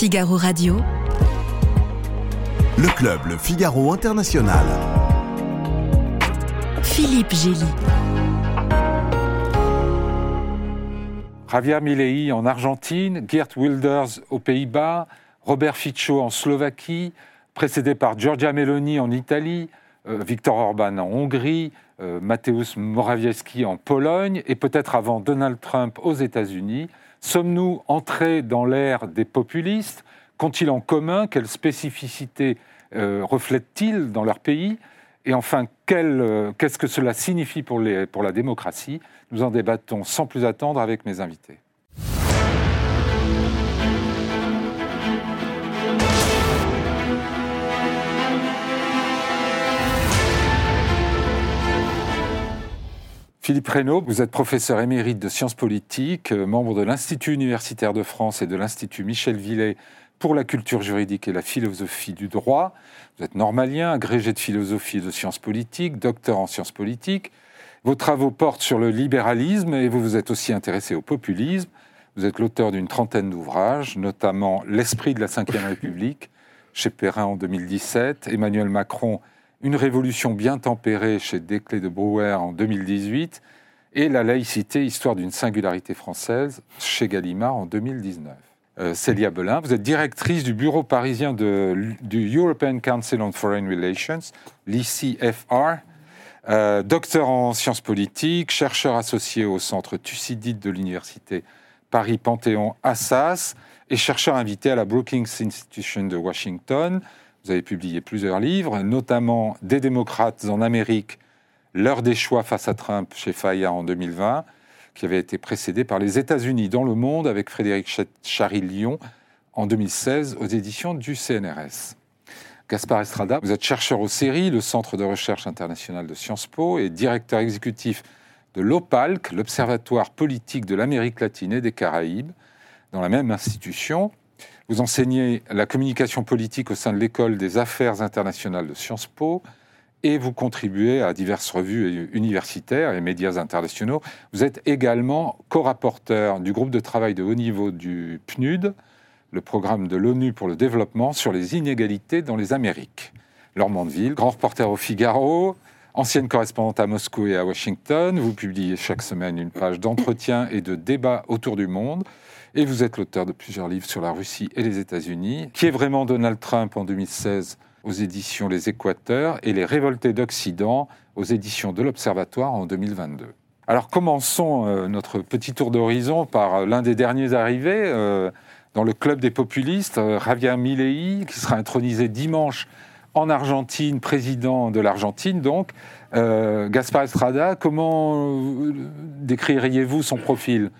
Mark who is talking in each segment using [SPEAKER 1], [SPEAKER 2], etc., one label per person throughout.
[SPEAKER 1] Figaro Radio.
[SPEAKER 2] Le club Le Figaro International.
[SPEAKER 1] Philippe Gély.
[SPEAKER 3] Javier Milei en Argentine, Geert Wilders aux Pays-Bas, Robert Fico en Slovaquie, précédé par Giorgia Meloni en Italie, euh, Viktor Orban en Hongrie, euh, Mateusz Morawiecki en Pologne et peut-être avant Donald Trump aux États-Unis. Sommes-nous entrés dans l'ère des populistes? Qu'ont-ils en commun? Quelles spécificités euh, reflètent-ils dans leur pays? Et enfin, euh, qu'est-ce que cela signifie pour, la démocratie? Nous en débattons sans plus attendre avec mes invités. Philippe Reynaud, vous êtes professeur émérite de sciences politiques, euh, membre de l'Institut universitaire de France et de l'Institut Michel Villet pour la culture juridique et la philosophie du droit. Vous êtes normalien, agrégé de philosophie et de sciences politiques, docteur en sciences politiques. Vos travaux portent sur le libéralisme et vous vous êtes aussi intéressé au populisme. Vous êtes l'auteur d'une trentaine d'ouvrages, notamment L'esprit de la Ve République, chez Perrin en 2017, Emmanuel Macron, Une révolution bien tempérée chez Desclés de Brouwer en 2018, et La laïcité, histoire d'une singularité française, chez Gallimard en 2019. Euh, Célia Belin. Vous êtes directrice du bureau parisien de, du European Council on Foreign Relations, l'ICFR, euh, docteur en sciences politiques, chercheur associé au centre Thucydide de l'université Paris-Panthéon-Assas et chercheur invité à la Brookings Institution de Washington. Vous avez publié plusieurs livres, notamment Des démocrates en Amérique, L'heure des choix face à Trump chez Faya en 2020 qui avait été précédé par les États-Unis dans le monde avec Frédéric Charry-Lyon en 2016 aux éditions du CNRS. Gaspard Estrada, vous êtes chercheur au CERI, le Centre de recherche international de Sciences Po, et directeur exécutif de l'OPALC, l'Observatoire politique de l'Amérique latine et des Caraïbes, dans la même institution. Vous enseignez la communication politique au sein de l'École des affaires internationales de Sciences Po et vous contribuez à diverses revues universitaires et médias internationaux. Vous êtes également co-rapporteur du groupe de travail de haut niveau du PNUD, le programme de l'ONU pour le développement sur les inégalités dans les Amériques. Laure Mandeville, grand reporter au Figaro, ancienne correspondante à Moscou et à Washington, vous publiez chaque semaine une page d'entretien et de débat autour du monde. Et vous êtes l'auteur de plusieurs livres sur la Russie et les États-Unis. Qui est vraiment Donald Trump en 2016 aux éditions Les Équateurs et Les Révoltés d'Occident aux éditions de l'Observatoire en 2022. Alors commençons euh, notre petit tour d'horizon par l'un des derniers arrivés euh, dans le club des populistes, euh, Javier Milei, qui sera intronisé dimanche en Argentine, président de l'Argentine donc. Gaspar Estrada, comment décririez-vous son profil?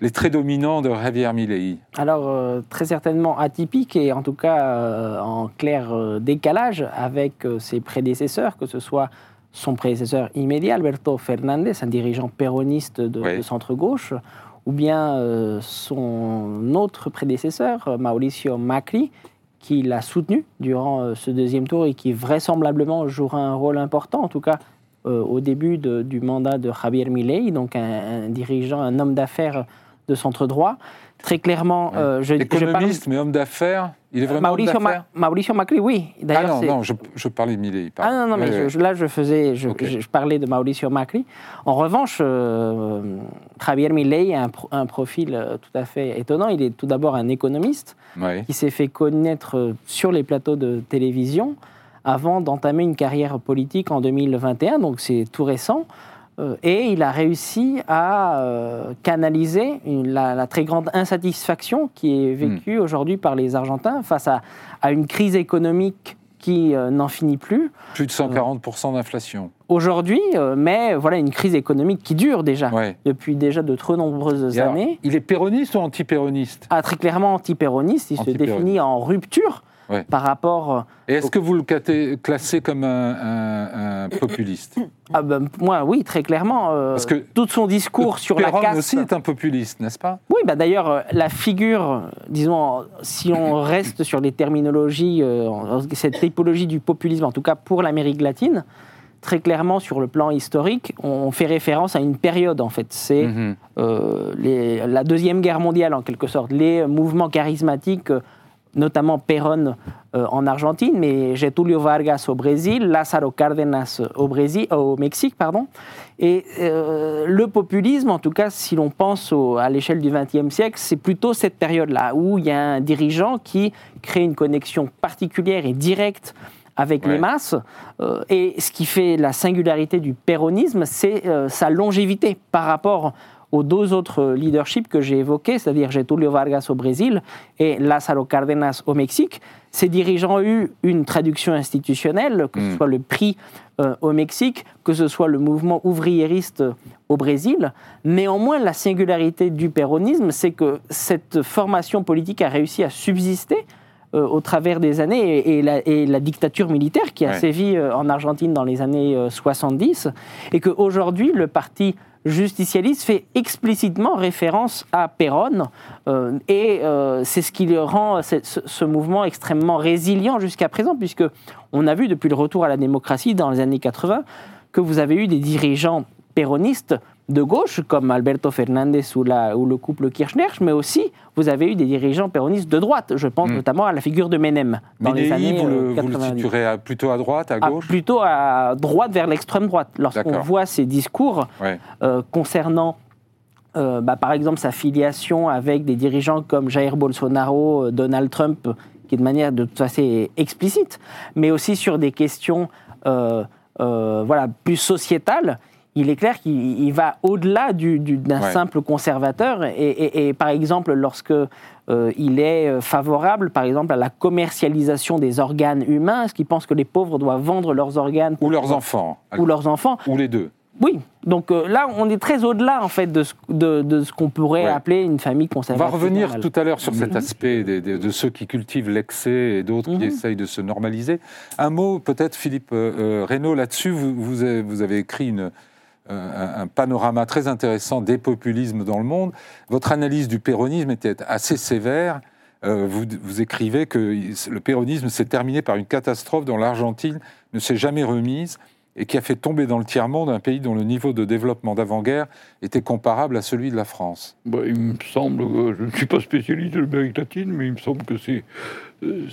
[SPEAKER 3] Les traits dominants de Javier Milei.
[SPEAKER 4] Alors, euh, très certainement atypique et en tout cas euh, en clair euh, décalage avec ses prédécesseurs, que ce soit son prédécesseur immédiat, Alberto Fernandez, un dirigeant péroniste de, centre-gauche, ou bien son autre prédécesseur, Mauricio Macri, qui l'a soutenu durant ce deuxième tour et qui vraisemblablement jouera un rôle important, en tout cas au début du mandat de Javier Milei, donc un dirigeant, un homme d'affaires de centre droit. Très clairement,
[SPEAKER 3] euh, je, économiste, mais homme d'affaires. Il est vraiment
[SPEAKER 4] Mauricio,
[SPEAKER 3] homme d'affaires.
[SPEAKER 4] Mauricio Macri, oui.
[SPEAKER 3] Ah non, non, je, parlais de Millet.
[SPEAKER 4] Ah non, non, mais là, je faisais, je, parlais de Mauricio Macri. En revanche, euh, Javier Milei a un, profil euh, tout à fait étonnant. Il est tout d'abord un économiste qui s'est fait connaître sur les plateaux de télévision avant d'entamer une carrière politique en 2021, donc c'est tout récent. Euh, et il a réussi à euh, canaliser la, très grande insatisfaction qui est vécue hmm. aujourd'hui par les Argentins face à, une crise économique qui euh, n'en finit plus.
[SPEAKER 3] Plus de 140% d'inflation.
[SPEAKER 4] Aujourd'hui, mais voilà une crise économique qui dure déjà depuis déjà de trop nombreuses années.
[SPEAKER 3] il est péroniste ou anti-péroniste?
[SPEAKER 4] Ah, Très clairement anti-péroniste. Il se définit en rupture par rapport. Euh,
[SPEAKER 3] Et est-ce que vous le classez comme un, populiste?
[SPEAKER 4] Ah ben, Moi, oui, très clairement. Euh, Parce que tout son discours sur la caste.
[SPEAKER 3] aussi est un populiste, n'est-ce pas?
[SPEAKER 4] Oui, bah d'ailleurs, euh, la figure, disons, si on reste sur les terminologies, cette typologie du populisme, en tout cas pour l'Amérique latine, très clairement sur le plan historique, on fait référence à une période en fait. C'est mm-hmm. la deuxième guerre mondiale en quelque sorte. Les mouvements charismatiques notamment Perón euh, en Argentine, mais Getulio Vargas au Brésil, Lázaro Cárdenas au, Brésil, au Mexique. Pardon. Et euh, le populisme, en tout cas, si l'on pense à l'échelle du XXe siècle, c'est plutôt cette période-là où il y a un dirigeant qui crée une connexion particulière et directe avec les masses. Euh, et ce qui fait la singularité du péronisme, c'est sa longévité par rapport aux deux autres leaderships que j'ai évoqués, c'est-à-dire Getulio Vargas au Brésil et Lázaro Cárdenas au Mexique. Ces dirigeants ont eu une traduction institutionnelle, que ce hmm. soit le prix euh, au Mexique, que ce soit le mouvement ouvriériste au Brésil. Néanmoins, la singularité du péronisme, c'est que cette formation politique a réussi à subsister euh, au travers des années et, la, dictature militaire qui a sévi euh, en Argentine dans les années 70 et qu'aujourd'hui le parti justicialiste fait explicitement référence à Perón euh, et euh, c'est ce qui rend ce, mouvement extrêmement résilient jusqu'à présent puisque on a vu depuis le retour à la démocratie dans les années 80 que vous avez eu des dirigeants péronistes de gauche, comme Alberto Fernandez ou, le couple Kirchner, mais aussi vous avez eu des dirigeants péronistes de droite. Je pense hmm. notamment à la figure de Menem
[SPEAKER 3] dans les années vous le, 90. Vous le situerez plutôt à droite, à gauche
[SPEAKER 4] Plutôt à droite, vers l'extrême droite. Lorsqu'on voit ses discours euh, concernant euh, bah, par exemple sa filiation avec des dirigeants comme Jair Bolsonaro, euh, Donald Trump, qui est de manière de toute façon explicite, mais aussi sur des questions voilà, plus sociétales, il est clair qu'il va au-delà d'un simple conservateur. Et, par exemple, lorsque euh, il est euh, favorable, par exemple, à la commercialisation des organes humains, ce qu'il pense que les pauvres doivent vendre leurs organes
[SPEAKER 3] ou leurs enfants,
[SPEAKER 4] ou leurs enfants,
[SPEAKER 3] ou les deux.
[SPEAKER 4] Oui, donc euh, là, on est très au-delà en fait de ce, de, ce qu'on pourrait appeler une famille conservatrice.
[SPEAKER 3] On va revenir tout à l'heure sur cet aspect de, ceux qui cultivent l'excès et d'autres qui mhm. essayent de se normaliser. Un mot peut-être, Philippe euh, Reynaud, là-dessus. Vous, vous, avez, écrit une, un, panorama très intéressant des populismes dans le monde. Votre analyse du péronisme était assez sévère. Euh, vous, vous, écrivez que le péronisme s'est terminé par une catastrophe dont l'Argentine ne s'est jamais remise et qui a fait tomber dans le tiers-monde un pays dont le niveau de développement d'avant-guerre était comparable à celui de la France.
[SPEAKER 1] Bah, il me semble, je ne suis pas spécialiste de l'Amérique latine, mais il me semble que c'est euh,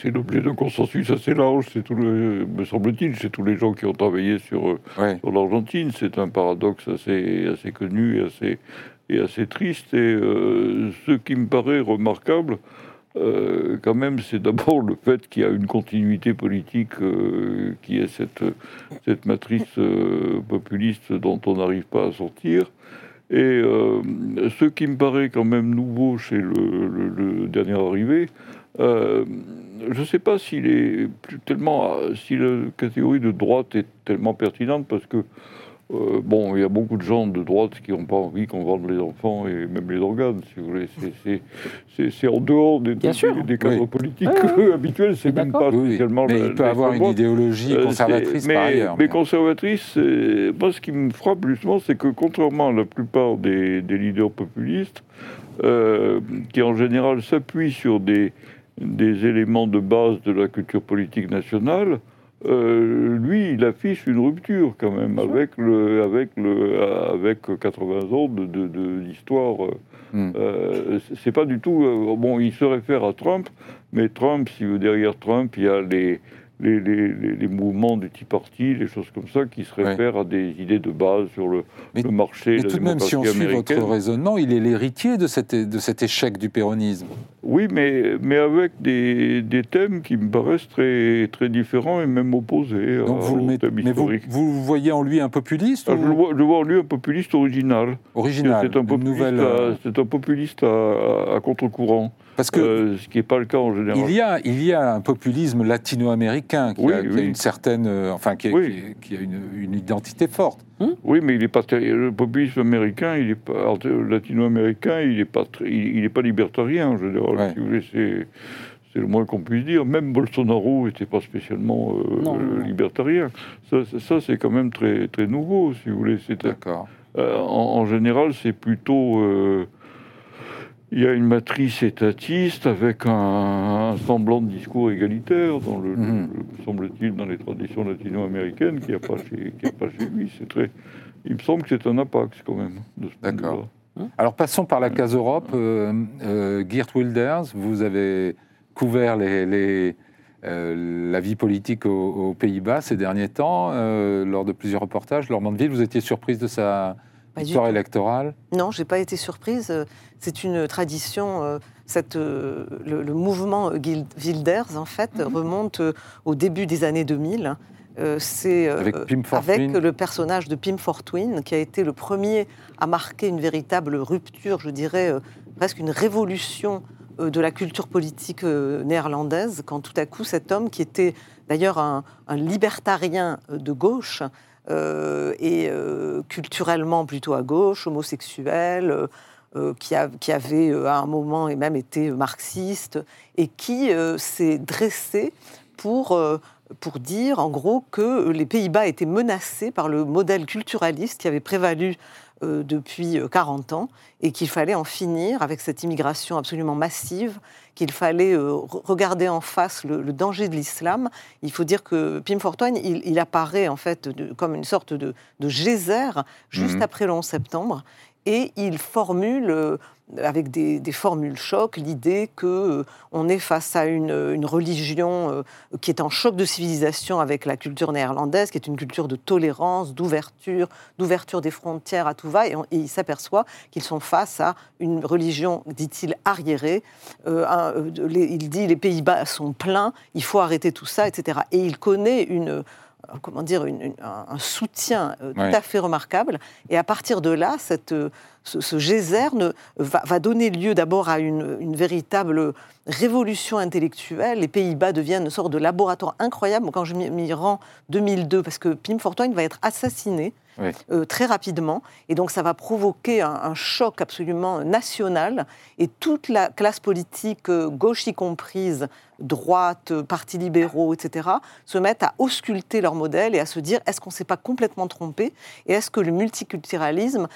[SPEAKER 1] c'est l'objet d'un consensus assez large. C'est tout le, me semble-t-il, c'est tous les gens qui ont travaillé sur, euh, sur l'Argentine. C'est un paradoxe assez, assez connu et assez, et assez triste. Et euh, ce qui me paraît remarquable, quand même, c'est d'abord le fait qu'il y a une continuité politique qui est cette, matrice populiste dont on n'arrive pas à sortir. Et ce qui me paraît quand même nouveau chez le, dernier arrivé, euh, je ne sais pas si la catégorie de droite est tellement pertinente parce que euh, bon, il y a beaucoup de gens de droite qui n'ont pas envie qu'on vende les enfants et même les organes, si vous voulez. C'est en dehors des, des, cadres politiques habituels, c'est même pas spécialement.
[SPEAKER 3] Mais il peut avoir une idéologie euh, conservatrice
[SPEAKER 1] mais,
[SPEAKER 3] par ailleurs.
[SPEAKER 1] Mais, conservatrice, moi ce qui me frappe justement, c'est que contrairement à la plupart des, leaders populistes, qui en général s'appuient sur des des éléments de base de la culture politique nationale, euh, lui, il affiche une rupture quand même avec le, avec le, avec 80 ans de, d'histoire. Hmm. Euh, c'est pas du tout. Euh, bon, il se réfère à Trump, mais Trump, si vous derrière Trump, il y a les les, les, les, mouvements du Tea Party, les choses comme ça, qui se réfèrent à des idées de base sur le, le marché.
[SPEAKER 3] Mais tout de même, si on suit votre raisonnement, il est l'héritier de cet, de cet échec du péronisme.
[SPEAKER 1] Oui, mais, mais avec des, des, thèmes qui me paraissent très, très différents et même opposés.
[SPEAKER 3] Donc vous le mettez, mais vous, vous, voyez en lui un populiste
[SPEAKER 1] ah, je, vois, je, vois, en lui un populiste original.
[SPEAKER 3] Original,
[SPEAKER 1] c'est un, populiste
[SPEAKER 3] euh,
[SPEAKER 1] un populiste à, à contre-courant.
[SPEAKER 3] Parce que
[SPEAKER 1] euh, ce qui n'est pas le cas en général.
[SPEAKER 3] Il y a, il y a un populisme latino-américain qui, a, une certaine, euh, enfin, qui, a, qui a une, identité forte.
[SPEAKER 1] Hmm? Oui, mais il est pas le populisme américain, il est pas latino-américain, il n'est pas, il, est pas libertarien en général. c'est c'est le moins qu'on puisse dire. Même Bolsonaro n'était pas spécialement euh, libertarien. Ça, ça c'est quand même très, très nouveau, si vous voulez.
[SPEAKER 3] D'accord.
[SPEAKER 1] en, en, général, c'est plutôt il y a une matrice étatiste avec un, semblant de discours égalitaire, dans le, mhm. semble-t-il, dans les traditions latino-américaines, qui n'y a, pas chez, a pas chez lui. C'est très, il me semble que c'est un impact quand même.
[SPEAKER 3] D'accord. Alors passons par la case Europe. Euh, euh, Geert Wilders, vous avez couvert les, la vie politique aux, Pays-Bas ces derniers temps, lors de plusieurs reportages. Laure Mandeville, vous étiez surprise de sa victoire électorale
[SPEAKER 5] Non, je n'ai pas été surprise. C'est une tradition cette, euh, le, mouvement Wilders, en fait, mhm. remonte euh, au début des années 2000. Euh, c'est avec, le personnage de Pim Fortuyn, qui a été le premier à marquer une véritable rupture, je dirais presque une révolution de la culture politique néerlandaise, quand tout à coup cet homme, qui était d'ailleurs un, libertarien de gauche, et culturellement plutôt à gauche, homosexuel, euh, qui, avait euh, à un moment et même été marxiste, et qui euh, s'est dressé pour, pour dire en gros que les Pays-Bas étaient menacés par le modèle culturaliste qui avait prévalu depuis 40 ans et qu'il fallait en finir avec cette immigration absolument massive, qu'il fallait regarder en face le, danger de l'islam. Il faut dire que Pim Fortuyn, il, apparaît en fait comme une sorte de, geyser juste mhm. après le 11 septembre et il formule euh, avec des, formules chocs, l'idée que euh, est face à une, religion euh, qui est en choc de civilisation avec la culture néerlandaise, qui est une culture de tolérance, d'ouverture, d'ouverture des frontières à tout va, et, il s'aperçoit qu'ils sont face à une religion, dit-il, arriérée. il dit les Pays-Bas sont pleins, il faut arrêter tout ça, etc. Et il connaît une comment dire, un soutien euh, tout à fait remarquable. Et à partir de là, cette, euh, ce, geyser va, donner lieu d'abord à une, véritable révolution intellectuelle. Les Pays-Bas deviennent une sorte de laboratoire incroyable. Quand je m'y rends 2002, parce que Pim Fortuyn va être assassiné euh, très rapidement. Et donc ça va provoquer un, choc absolument national. Et toute la classe politique, euh, gauche y comprise, droite, partis libéraux, etc., se mettent à ausculter leur modèle et à se dire est-ce qu'on ne s'est pas complètement trompé Et est-ce que le multiculturalisme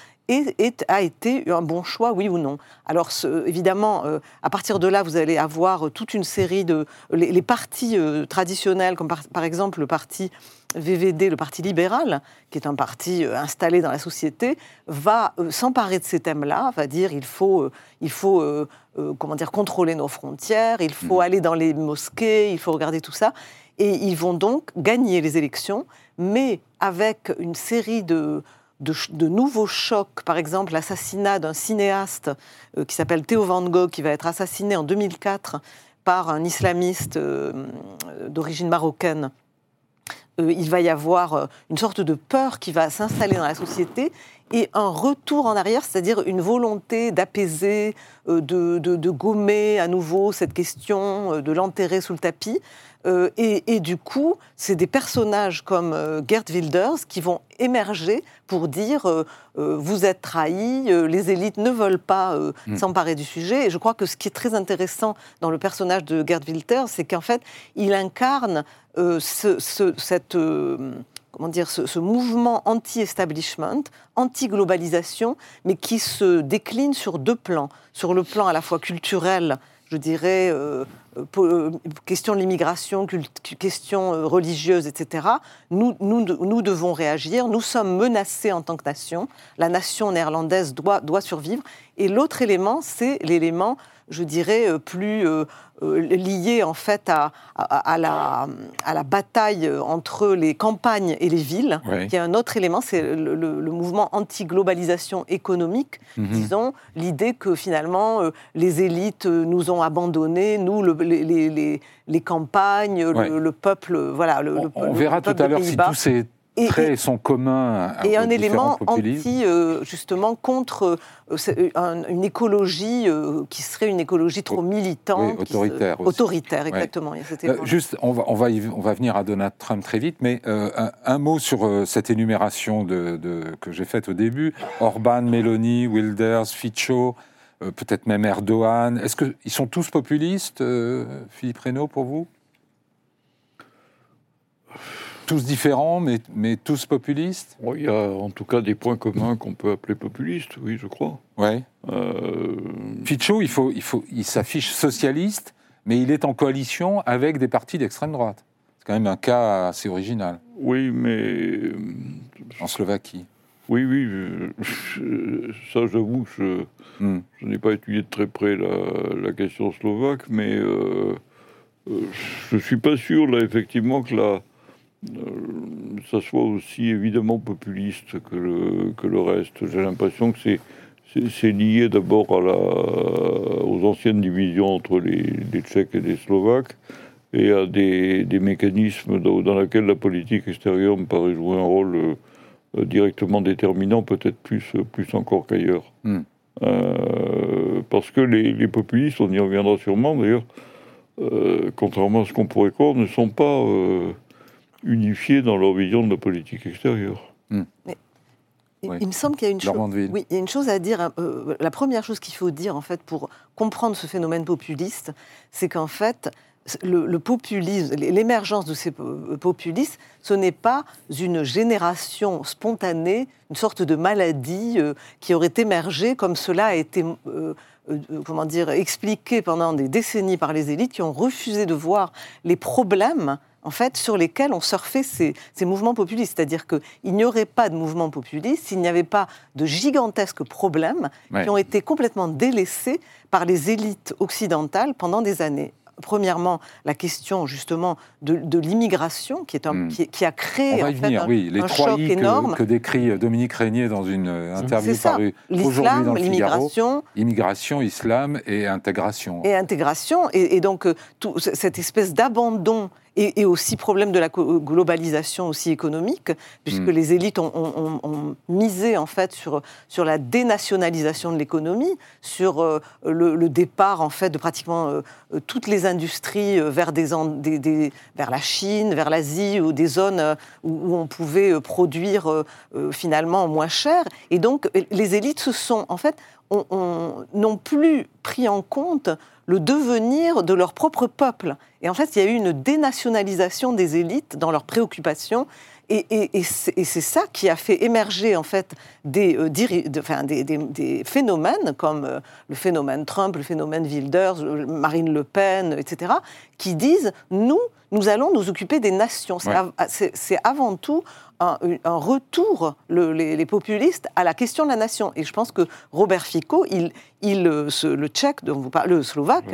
[SPEAKER 5] a été un bon choix, oui ou non? Alors, évidemment, euh, à partir de là, vous allez avoir toute une série de... Les, partis traditionnels, comme par, exemple le parti VVD, le Parti libéral, qui est un parti euh, installé dans la société, va euh, s'emparer de ces thèmes-là, va dire il faut, euh, il faut comment dire, contrôler nos frontières, il faut mmh. aller dans les mosquées, il faut regarder tout ça. Et ils vont donc gagner les élections, mais avec une série de, de, nouveaux chocs, par exemple l'assassinat d'un cinéaste qui s'appelle Theo Van Gogh, qui va être assassiné en 2004 par un islamiste d'origine marocaine il va y avoir euh, une sorte de peur qui va s'installer dans la société et un retour en arrière, c'est-à-dire une volonté d'apaiser, euh, de, gommer à nouveau cette question, de l'enterrer sous le tapis. et, du coup, c'est des personnages comme Gerd Wilders qui vont émerger pour dire vous êtes trahis, les élites ne veulent pas hmm. s'emparer du sujet. Et je crois que ce qui est très intéressant dans le personnage de Gerd Wilders, c'est qu'en fait, il incarne euh, ce, cette, euh, comment dire, ce, mouvement anti-establishment, anti-globalisation, mais qui se décline sur deux plans. Sur le plan à la fois culturel, je dirais, euh, question de l'immigration, question religieuse, etc. Nous, nous, nous, devons réagir. Nous sommes menacés en tant que nation. La nation néerlandaise doit, doit survivre. Et l'autre élément, c'est l'élément je dirais, euh, plus euh, euh, lié en fait à, à, la, à, la, bataille entre les campagnes et les villes, qui est un autre élément, c'est le, mouvement anti-globalisation économique, mhm. disons, l'idée que finalement les élites nous ont abandonnés, nous, les, les, les, campagnes, le, peuple, voilà. Le,
[SPEAKER 3] on, verra tout à l'heure si tous ces et, traits sont communs.
[SPEAKER 5] Et un élément anti, euh, justement, contre euh, euh, une écologie qui serait une écologie trop militante.
[SPEAKER 3] autoritaire.
[SPEAKER 5] autoritaire, exactement.
[SPEAKER 3] juste, on va, on, va on va venir à Donald Trump très vite, mais un, mot sur cette énumération de, que j'ai faite au début. Orban, Meloni, Wilders, Fico, peut-être même Erdogan. Est-ce qu'ils sont tous populistes, Philippe Reynaud, pour vous? Tous différents, mais, mais tous populistes?
[SPEAKER 1] Il y a en tout cas des points communs qu'on peut appeler populistes, oui, je crois.
[SPEAKER 3] Ouais. Euh... Il, faut, il, faut, il s'affiche socialiste, mais il est en coalition avec des partis d'extrême droite. C'est quand même un cas assez original.
[SPEAKER 1] Oui, mais...
[SPEAKER 3] En Slovaquie.
[SPEAKER 1] Oui, oui, ça j'avoue, je, hmm. je n'ai pas étudié de très près la, la question slovaque, mais... Euh, je ne suis pas sûr, là, effectivement, que la, ça soit aussi évidemment populiste que le, que le reste. J'ai l'impression que c'est c'est lié d'abord aux anciennes divisions entre les, Tchèques et les Slovaques et à des, mécanismes dans, lesquels la politique extérieure me paraît jouer un rôle euh, directement déterminant, peut-être plus, plus encore qu'ailleurs. Hmm. Euh, parce que les, populistes, on y reviendra sûrement d'ailleurs, euh, contrairement à ce qu'on pourrait croire, ne sont pas unifiés dans leur vision de la politique extérieure.
[SPEAKER 5] Hmm. Il me semble qu'il y a une chose. Oui, il y a une chose à dire. Hein, euh, la première chose qu'il faut dire en fait pour comprendre ce phénomène populiste, c'est qu'en fait le, populisme, l'émergence de ces populistes, ce n'est pas une génération spontanée, une sorte de maladie euh, qui aurait émergé comme cela a été. Euh, comment dire, expliqué pendant des décennies par les élites qui ont refusé de voir les problèmes en fait, sur lesquels on surfait ces, mouvements populistes. C'est-à-dire qu'il n'y aurait pas de mouvement populiste s'il n'y avait pas de gigantesques problèmes qui ont été complètement délaissés par les élites occidentales pendant des années premièrement, la question justement de, l'immigration, qui, est un, hmm. qui, a créé
[SPEAKER 3] va y venir, oui. Les trois choc énorme. Que, décrit Dominique Régnier dans une euh, interview parue aujourd'hui dans le l'immigration, immigration, islam et intégration.
[SPEAKER 5] Et intégration, et, donc euh, tout, cette espèce d'abandon et, aussi problème de la globalisation aussi économique, puisque hmm. les élites ont, misé en fait sur, sur la dénationalisation de l'économie, sur euh, le, départ en fait de pratiquement euh, toutes les industries euh, vers, des, des, vers la Chine, vers l'Asie ou des zones où, on pouvait produire finalement moins cher. Et donc les élites se sont en fait n'ont plus pris en compte le devenir de leur propre peuple. Et en fait, il y a eu une dénationalisation des élites dans leurs préoccupations. Et, c'est ça qui a fait émerger en fait des, euh, phénomènes comme euh, le phénomène Trump, le phénomène Wilders, Marine Le Pen, etc., qui disent nous, nous allons nous occuper des nations. C'est avant tout un, retour, les, populistes, à la question de la nation. Et je pense que Robert Fico, il, il, euh, le tchèque, dont vous parlez, le slovaque,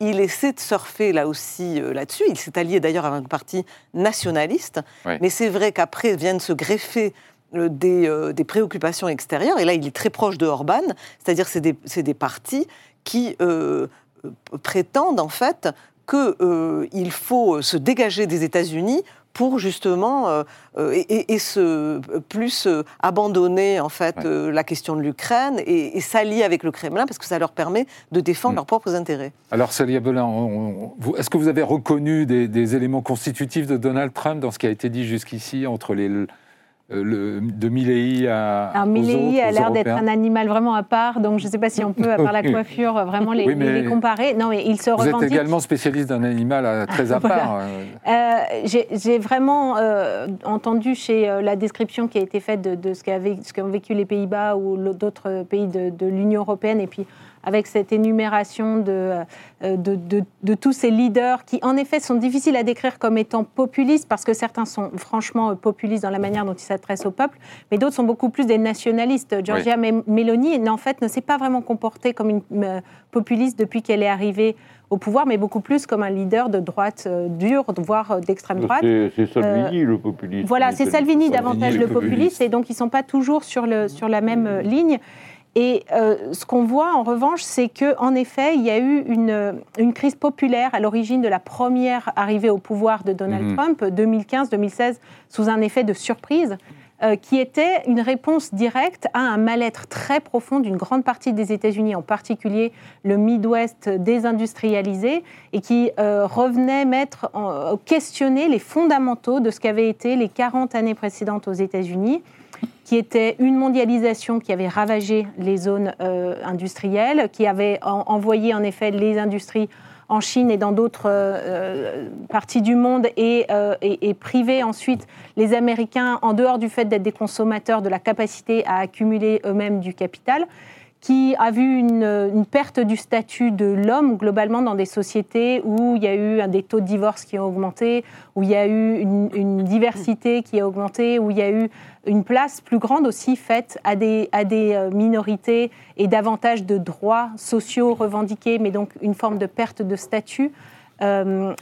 [SPEAKER 5] il essaie de surfer là aussi euh, là-dessus. Il s'est allié d'ailleurs avec un parti nationaliste. Mais c'est vrai qu'après viennent se greffer euh, des, préoccupations extérieures. Et là, il est très proche de Orban, c'est-à-dire c'est des, des, partis qui prétendent en fait qu'il faut se dégager des États-Unis pour justement euh, euh, et, se plus euh, abandonner en fait la question de l'Ukraine et, s'allier avec le Kremlin parce que ça leur permet de défendre mm. leurs propres intérêts.
[SPEAKER 3] Alors Célia Belin, est-ce que vous avez reconnu des, éléments constitutifs de Donald Trump dans ce qui a été dit jusqu'ici entre les euh, le, de Milley à.
[SPEAKER 6] Alors, Milley a l'air d'être un animal vraiment à part, donc je ne sais pas si on peut, à part la coiffure, vraiment les, comparer. Non, mais il se
[SPEAKER 3] Vous êtes également spécialiste d'un animal euh, très à part.
[SPEAKER 6] Euh. J'ai vraiment entendu chez la description qui a été faite de, de ce qu'ont vécu les Pays-Bas ou d'autres pays de, de l'Union européenne, et puis avec cette énumération de, euh, de, de, tous ces leaders qui, en effet, sont difficiles à décrire comme étant populistes, parce que certains sont franchement populistes dans la manière dont ils s'adressent au peuple, mais d'autres sont beaucoup plus des nationalistes. Giorgia Meloni, en fait, ne s'est pas vraiment comportée comme une euh, populiste depuis qu'elle est arrivée au pouvoir, mais beaucoup plus comme un leader de droite euh, dure, voire d'extrême droite.
[SPEAKER 1] C'est Salvini le populiste.
[SPEAKER 6] Voilà, c'est Salvini, davantage le populiste, et donc ils ne sont pas toujours sur, le, sur la même ligne. Et euh, ce qu'on voit en revanche, c'est qu'en effet, il y a eu une, une crise populaire à l'origine de la première arrivée au pouvoir de Donald mhm. Trump, 2015-2016, sous un effet de surprise, euh, qui était une réponse directe à un mal-être très profond d'une grande partie des États-Unis, en particulier le Midwest désindustrialisé, et qui euh, revenait mettre en, questionner les fondamentaux de ce qu'avaient été les 40 années précédentes aux États-Unis qui était une mondialisation qui avait ravagé les zones euh, industrielles, qui avait envoyé en effet les industries en Chine et dans d'autres euh, parties du monde et, euh, et, privé ensuite les Américains, en dehors du fait d'être des consommateurs, de la capacité à accumuler eux-mêmes du capital qui a vu une, perte du statut de l'homme globalement dans des sociétés où il y a eu des taux de divorce qui ont augmenté, où il y a eu une, diversité qui a augmenté, où il y a eu une place plus grande aussi faite à des, à des euh, minorités et davantage de droits sociaux revendiqués, mais donc une forme de perte de statut.
[SPEAKER 3] comment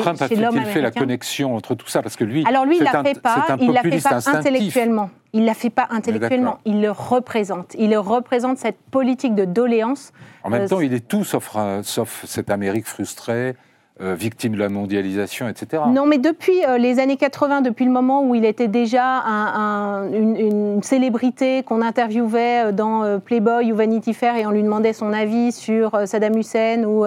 [SPEAKER 3] Trump a-t-il fait la connexion entre tout ça? Parce que lui,
[SPEAKER 6] alors lui, il la fait pas. Il la fait pas intellectuellement. Il la fait pas intellectuellement. Il le représente. Il représente cette politique de doléance.
[SPEAKER 3] En même temps, il est tout sauf, sauf cette Amérique frustrée euh, victime de la mondialisation, etc.
[SPEAKER 6] Non, mais depuis euh, les années 80, depuis le moment où il était déjà une, célébrité qu'on interviewait euh, dans Playboy ou Vanity Fair et on lui demandait son avis sur Saddam Hussein ou,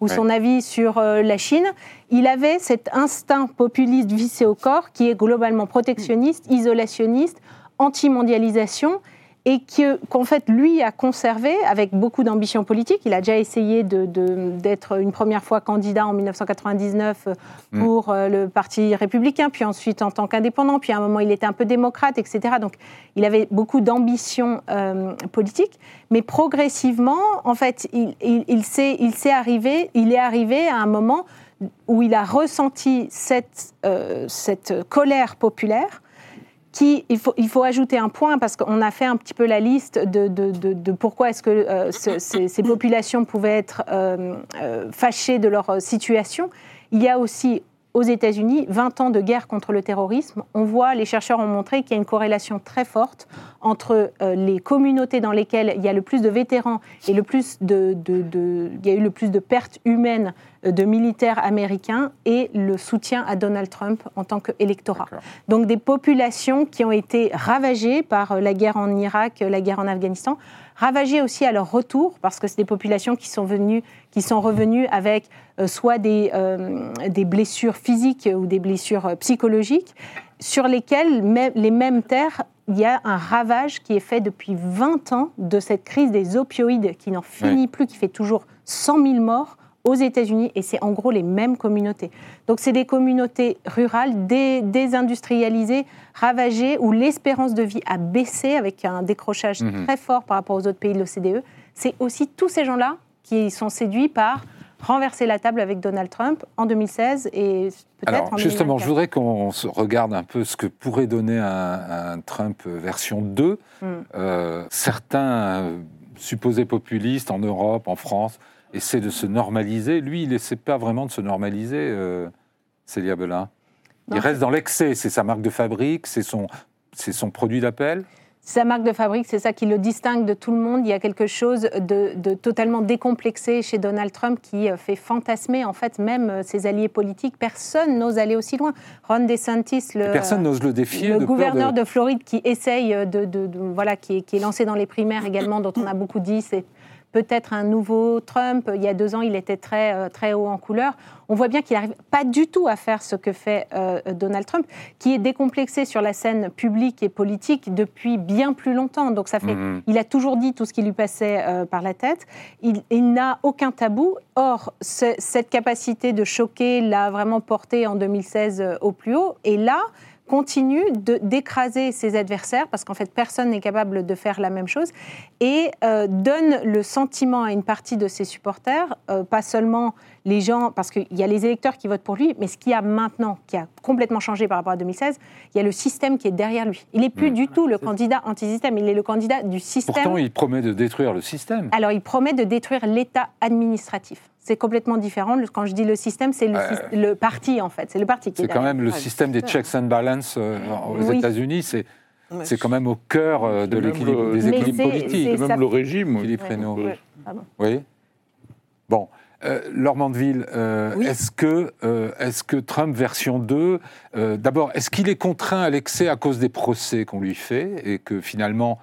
[SPEAKER 6] ou son avis sur la Chine, il avait cet instinct populiste vissé au corps qui est globalement protectionniste, isolationniste, anti-mondialisation et qu'en fait, lui a conservé avec beaucoup d'ambition politique. Il a déjà essayé d'être une première fois candidat en 1999 euh, mm. pour euh, le Parti républicain, puis ensuite en tant qu'indépendant, puis à un moment, il était un peu démocrate, etc. Donc, il avait beaucoup d'ambition euh, politique, mais progressivement, en fait, il, il, il, arrivé, il est arrivé à un moment où il a ressenti cette, cette colère populaire il faut, il faut ajouter un point parce qu'on a fait un petit peu la liste de, de, pourquoi est-ce que euh, ces, populations pouvaient être euh, euh, fâchées de leur situation. Il y a aussi aux États-Unis 20 ans de guerre contre le terrorisme. On voit, les chercheurs ont montré qu'il y a une corrélation très forte entre les communautés dans lesquelles il y a le plus de vétérans et le plus de, il y a eu le plus de pertes humaines de militaires américains et le soutien à Donald Trump en tant qu'électorat. Donc des populations qui ont été ravagées par la guerre en Irak, la guerre en Afghanistan, ravagées aussi à leur retour, parce que c'est des populations qui sont, venues, qui sont revenues avec euh, soit des, euh, des blessures physiques ou des blessures euh, psychologiques, sur lesquelles les mêmes terres il y a un ravage qui est fait depuis 20 ans de cette crise des opioïdes qui n'en finit plus, qui fait toujours 100 000 morts aux États-Unis et c'est en gros les mêmes communautés. Donc c'est des communautés rurales désindustrialisées, ravagées, où l'espérance de vie a baissé avec un décrochage mhm. très fort par rapport aux autres pays de l'OCDE. C'est aussi tous ces gens-là qui sont séduits par renverser la table avec Donald Trump en 2016 et peut-être en
[SPEAKER 3] Justement, je voudrais qu'on regarde un peu ce que pourrait donner un, Trump version 2. Hmm. Euh, certains supposés populistes en Europe, en France, essaie de se normaliser. Lui, il n'essaie pas vraiment de se normaliser, euh, Célia Belin. Il reste dans l'excès, c'est sa marque de fabrique, c'est son, son produit d'appel
[SPEAKER 6] sa marque de fabrique, c'est ça qui le distingue de tout le monde. Il y a quelque chose de, totalement décomplexé chez Donald Trump qui euh, fait fantasmer en fait même euh, ses alliés politiques. Personne n'ose aller aussi loin. Ron DeSantis, le,
[SPEAKER 3] personne n'ose le défier,
[SPEAKER 6] le gouverneur de... Floride, qui essaye de, voilà, qui est, qui est, lancé dans les primaires également, dont on a beaucoup dit, c'est peut-être un nouveau Trump. Il y a deux ans, il était très, euh, très haut en couleur. On voit bien qu'il n'arrive pas du tout à faire ce que fait euh, Donald Trump, qui est décomplexé sur la scène publique et politique depuis bien plus longtemps. Donc ça fait, mhm. il a toujours dit tout ce qui lui passait euh, par la tête. Il, il n'a aucun tabou. Or, cette capacité de choquer l'a vraiment porté en 2016 au plus haut. Et là, continue d'écraser ses adversaires, parce qu'en fait, personne n'est capable de faire la même chose, et euh, donne le sentiment à une partie de ses supporters, euh, pas seulement les gens, parce qu'il y a les électeurs qui votent pour lui, mais ce qu'il y a maintenant, qui a complètement changé par rapport à 2016, il y a le système qui est derrière lui. Il n'est plus mmh. du tout le candidat anti-système, il est le candidat du système.
[SPEAKER 3] Pourtant, il promet de détruire le système.
[SPEAKER 6] Alors, il promet de détruire l'État administratif. C'est complètement différent. Quand je dis le système, c'est le, parti, en fait. C'est le parti qui
[SPEAKER 3] est C'est quand même le système des checks and balances euh, aux États-Unis. C'est c'est quand même au cœur euh, de l'équilibre des équilibres politiques.
[SPEAKER 1] C'est même le régime.
[SPEAKER 3] Philippe Oui. Bon. Euh, Laure Mandeville, euh, est-ce que, euh, est que Trump version 2, d'abord, est-ce qu'il est contraint à l'excès à cause des procès qu'on lui fait et que finalement,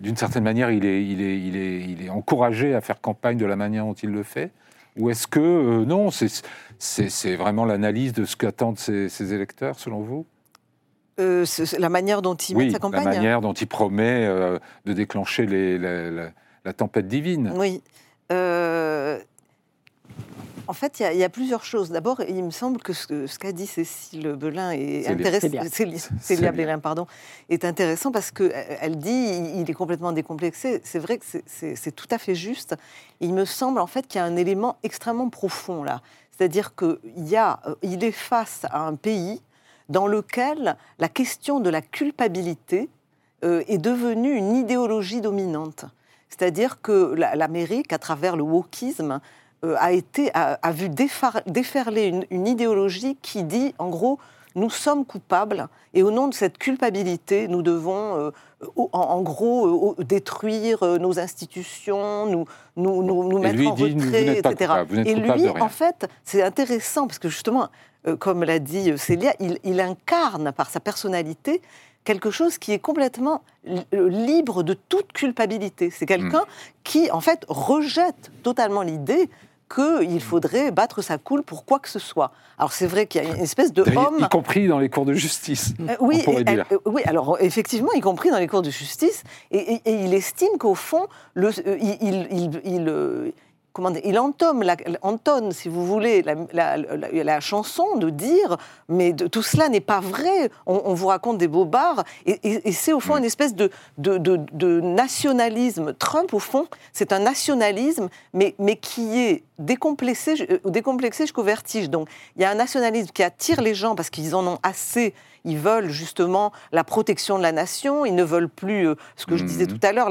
[SPEAKER 3] d'une certaine manière, il est, il, est, il, est, il est encouragé à faire campagne de la manière dont il le fait Ou est-ce que, non, c'est vraiment l'analyse de ce qu'attendent ses, électeurs, selon vous?
[SPEAKER 5] La manière dont il met sa campagne
[SPEAKER 3] La manière dont il promet de déclencher les, la, tempête divine.
[SPEAKER 5] Oui. En fait, il y, a plusieurs choses. D'abord, il me semble que ce, qu'a dit Cécile Belin est intéressant. Célia Belin, pardon, est intéressant parce qu'elle euh, dit il est complètement décomplexé. C'est vrai que c'est tout à fait juste. Il me semble en fait qu'il y a un élément extrêmement profond là. C'est-à-dire qu'il euh, est face à un pays dans lequel la question de la culpabilité euh, est devenue une idéologie dominante. C'est-à-dire que l'Amérique, à travers le wokisme, a, été, a, vu déferler une, idéologie qui dit, en gros, nous sommes coupables et au nom de cette culpabilité, nous devons, en, gros, détruire nos institutions, nous, nous, nous, mettre en retrait, etc. et lui, en fait, c'est intéressant parce que justement, comme l'a dit Célia, il, il incarne par sa personnalité quelque chose qui est complètement libre de toute culpabilité. C'est quelqu'un hmm. qui, en fait, rejette totalement l'idée qu'il faudrait battre sa coule pour quoi que ce soit. Alors c'est vrai qu'il y a une espèce de homme...
[SPEAKER 3] Y compris dans les cours de justice,
[SPEAKER 5] euh, oui, on dire. Euh, oui, alors effectivement, y compris dans les cours de justice, et, il estime qu'au fond, le, euh, il, il comment il la, entonne, si vous voulez, la, chanson de dire mais tout cela n'est pas vrai, on, vous raconte des bobards, et, et, c'est au fond une espèce de, de, nationalisme. Trump, au fond, c'est un nationalisme, mais, mais qui est décomplexé, euh, décomplexé jusqu'au vertige. Donc il y a un nationalisme qui attire les gens parce qu'ils en ont assez ils veulent justement la protection de la nation, ils ne veulent plus, euh, ce que je disais mmh. tout à l'heure,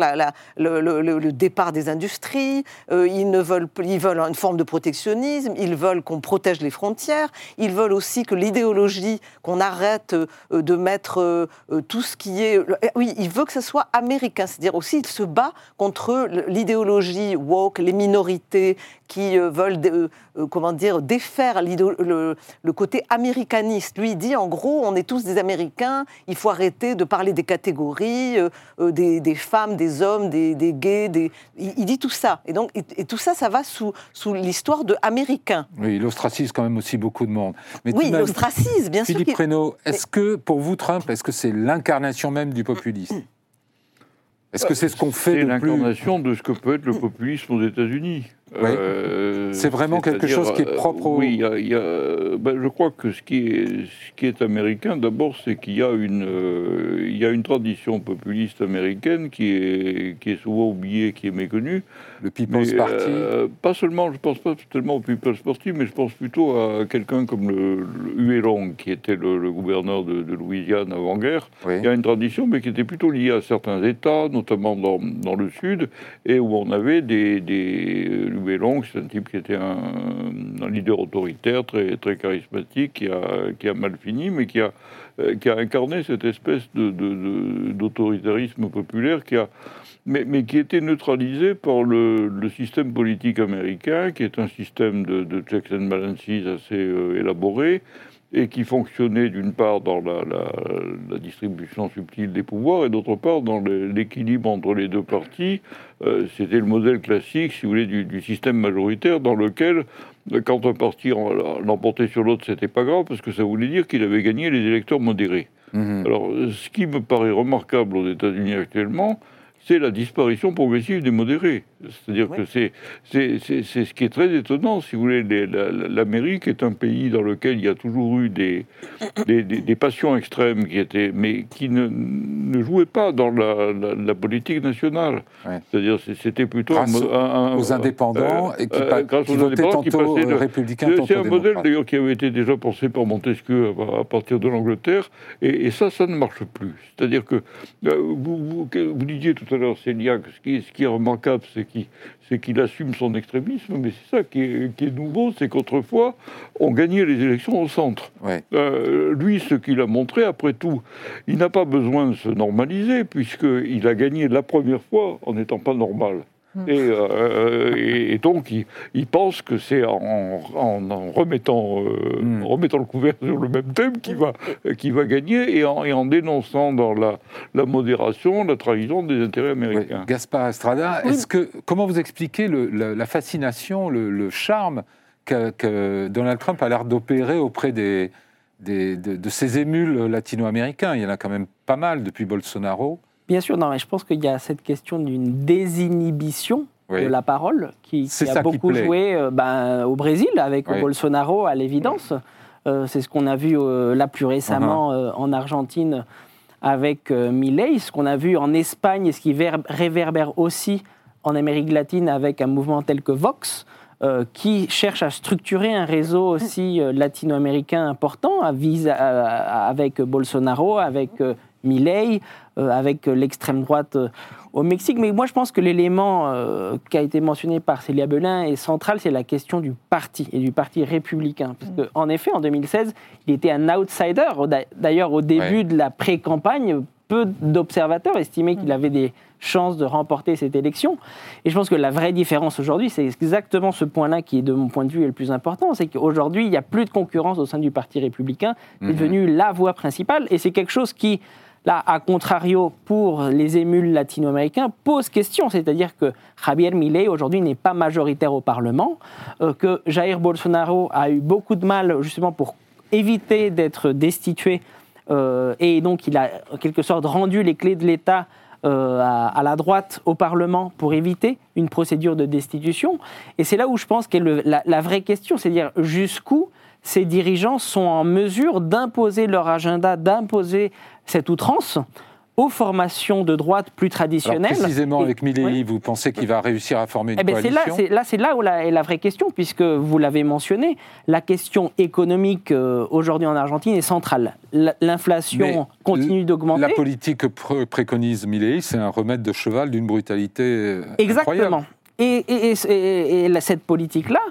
[SPEAKER 5] le, départ des industries, euh, ils, ne veulent, ils veulent une forme de protectionnisme, ils veulent qu'on protège les frontières, ils veulent aussi que l'idéologie, qu'on arrête euh, de mettre tout ce qui est... Oui, ils veulent que ce soit américain, c'est-à-dire aussi il se bat contre l'idéologie woke, les minorités qui veulent, comment dire, défaire le, le côté américaniste. Lui, il dit en gros, on est tous des Américains, il faut arrêter de parler des catégories, euh, euh, des, femmes, des hommes, des, gays. Des... Il, dit tout ça. Et donc, et, tout ça, ça va sous, sous l'histoire de Américains.
[SPEAKER 3] Oui, il ostracise quand même aussi beaucoup de monde.
[SPEAKER 5] Mais oui, il ostracise, bien
[SPEAKER 3] sûr. Philippe Reynaud, est-ce que pour vous, Trump, est-ce que c'est l'incarnation même du populisme? Est-ce que c'est ce qu'on fait
[SPEAKER 1] C'est l'incarnation de ce que peut être le populisme aux États-Unis.
[SPEAKER 3] Euh, c'est vraiment quelque chose qui est propre au...
[SPEAKER 1] Oui, y a, ben, je crois que ce qui est, ce qui est américain, d'abord, c'est qu'il y, a une, euh, il y a une tradition populiste américaine qui est, qui est souvent oubliée, qui est méconnue.
[SPEAKER 3] Le People's Party euh,
[SPEAKER 1] Pas seulement, je pense pas tellement au People's Party, mais je pense plutôt à quelqu'un comme le, Huey Long, qui était le, gouverneur de, Louisiane avant-guerre. Il y a une tradition, mais qui était plutôt liée à certains États, notamment dans, dans le Sud, et où on avait des, des C'est un type qui était un, leader autoritaire, très, très charismatique, qui a, qui a mal fini, mais qui a, euh, qui a incarné cette espèce d'autoritarisme de, populaire qui a, mais, mais, qui était neutralisé par le, système politique américain, qui est un système de, checks and balances assez euh, élaboré, et qui fonctionnait d'une part dans la, la, distribution subtile des pouvoirs et d'autre part dans l'équilibre entre les deux partis. Euh, c'était le modèle classique, si vous voulez, du, système majoritaire dans lequel, quand un parti l'emportait sur l'autre, c'était pas grave parce que ça voulait dire qu'il avait gagné les électeurs modérés. Mmh Alors, ce qui me paraît remarquable aux États-Unis actuellement, c'est la disparition progressive des modérés. C'est-à-dire que c'est, c'est, ce qui est très étonnant, si vous voulez. L'Amérique est un pays dans lequel il y a toujours eu des, des, passions extrêmes qui étaient, mais qui ne, ne jouaient pas dans la, politique nationale. C'est-à-dire c'était plutôt
[SPEAKER 3] un, aux indépendants et qui, euh, grâce aux indépendants qui passaient de, républicains.
[SPEAKER 1] C'est un modèle d'ailleurs qui avait été déjà pensé par Montesquieu à, partir de l'Angleterre, et, ça, ça ne marche plus. C'est-à-dire que euh, vous, vous, vous disiez tout à alors Célia, ce qui ce qui est remarquable, c'est qu'il assume son extrémisme, mais c'est ça qui est, nouveau, c'est qu'autrefois, on gagnait les élections au centre. Euh, lui, ce qu'il a montré, après tout, il n'a pas besoin de se normaliser, puisqu'il a gagné la première fois en n'étant pas normal. Mm. Euh, et, et, donc, il, pense que c'est en, remettant, euh, mm. remettant le couvercle sur le même thème qu'il va, qui va gagner et en, et en dénonçant dans la, la, modération la trahison des intérêts américains.
[SPEAKER 3] Gaspard Estrada, est-ce que, comment vous expliquez le, la, fascination, le, charme que, Donald Trump a l'air d'opérer auprès des, des de, de, ces émules latino-américains? Il y en a quand même pas mal depuis Bolsonaro.
[SPEAKER 4] Bien sûr, non, mais je pense qu'il y a cette question d'une désinhibition de la parole qui, a beaucoup joué euh, ben, au Brésil avec Bolsonaro à l'évidence. Euh, c'est ce qu'on a vu euh, là plus récemment uh-huh. en Argentine avec Milei, ce qu'on a vu en Espagne et ce qui réverbère aussi en Amérique latine avec un mouvement tel que Vox. qui cherche à structurer un réseau aussi latino-américain important à, avec Bolsonaro, avec Milley, avec l'extrême droite au Mexique. Mais moi, je pense que l'élément qui a été mentionné par Célia Belin est central, c'est la question du parti et du parti républicain. Parce qu'en en effet, en 2016, il était un outsider. D'ailleurs, au début de la pré-campagne, peu d'observateurs estimaient qu'il avait des chances de remporter cette élection. Et je pense que la vraie différence aujourd'hui, c'est exactement ce point-là qui est, de mon point de vue, le plus important. C'est qu'aujourd'hui, il n'y a plus de concurrence au sein du Parti républicain. C'est mhm. devenu la voie principale. Et c'est quelque chose qui, là, à contrario, pour les émules latino-américains, pose question. C'est-à-dire que Javier Milei, aujourd'hui, n'est pas majoritaire au Parlement, euh, que Jair Bolsonaro a eu beaucoup de mal, justement, pour éviter d'être destitué euh, et donc, il a en quelque sorte rendu les clés de l'État euh, à, la droite au Parlement pour éviter une procédure de destitution. Et c'est là où je pense qu'est la, vraie question, c'est à dire jusqu'où ces dirigeants sont en mesure d'imposer leur agenda, d'imposer cette outrance aux formations de droite plus traditionnelles.
[SPEAKER 3] précisément, avec Milley, vous pensez qu'il va réussir à former une
[SPEAKER 4] eh ben,
[SPEAKER 3] coalition
[SPEAKER 4] Là, c'est là, où la, est la vraie question, puisque vous l'avez mentionné, la question économique euh, aujourd'hui en Argentine est centrale. L'inflation continue d'augmenter.
[SPEAKER 3] La politique que préconise Milley, c'est un remède de cheval d'une brutalité euh,
[SPEAKER 4] Exactement. Et, et, cette politique-là,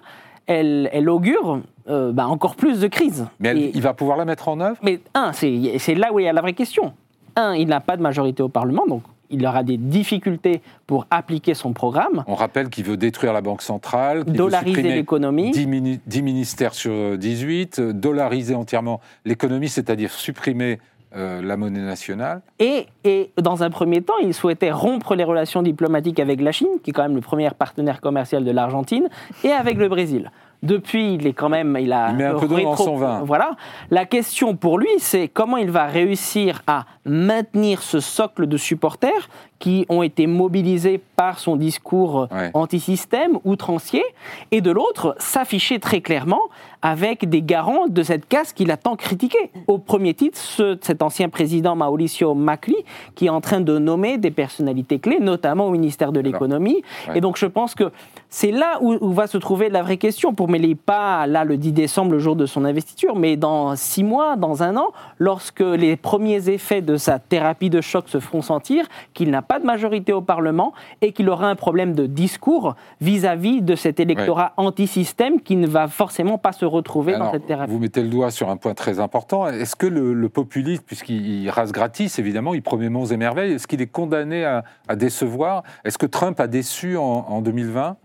[SPEAKER 4] elle, elle, augure euh, bah, encore plus de crise.
[SPEAKER 3] Mais il va pouvoir la mettre en œuvre?
[SPEAKER 4] Mais un, c'est là où il y a la vraie question un, il n'a pas de majorité au Parlement, donc il aura des difficultés pour appliquer son programme.
[SPEAKER 3] On rappelle qu'il veut détruire la Banque centrale,
[SPEAKER 4] dollariser l'économie.
[SPEAKER 3] 10, 10, ministères sur 18, dollariser entièrement l'économie, c'est-à-dire supprimer euh, la monnaie nationale.
[SPEAKER 4] Et, et, dans un premier temps, il souhaitait rompre les relations diplomatiques avec la Chine, qui est quand même le premier partenaire commercial de l'Argentine, et avec le Brésil. Depuis, il est quand même, il a
[SPEAKER 3] il met un peu d'eau dans son vin.
[SPEAKER 4] Voilà. La question pour lui, c'est comment il va réussir à maintenir ce socle de supporters qui ont été mobilisés par son discours anti-système, outrancier, et de l'autre, s'afficher très clairement avec des garants de cette casse qu'il a tant critiquée. Au premier titre, cet ancien président Mauricio Macri, qui est en train de nommer des personnalités clés, notamment au ministère de l'économie. Et donc je pense que c'est là où, va se trouver la vraie question, pour mêler pas là le 10 décembre, le jour de son investiture, mais dans six mois, dans un an, lorsque les premiers effets de sa thérapie de choc se feront sentir, qu'il n'a pas de majorité au Parlement et qu'il aura un problème de discours vis-à-vis de cet électorat anti-système qui ne va forcément pas se retrouver dans cette thérapie.
[SPEAKER 3] Vous mettez le doigt sur un point très important. Est-ce que le, populisme, puisqu'il rase gratis, évidemment, il promet monts et merveilles, est-ce qu'il est condamné à, décevoir? Est-ce que Trump a déçu en, en 2020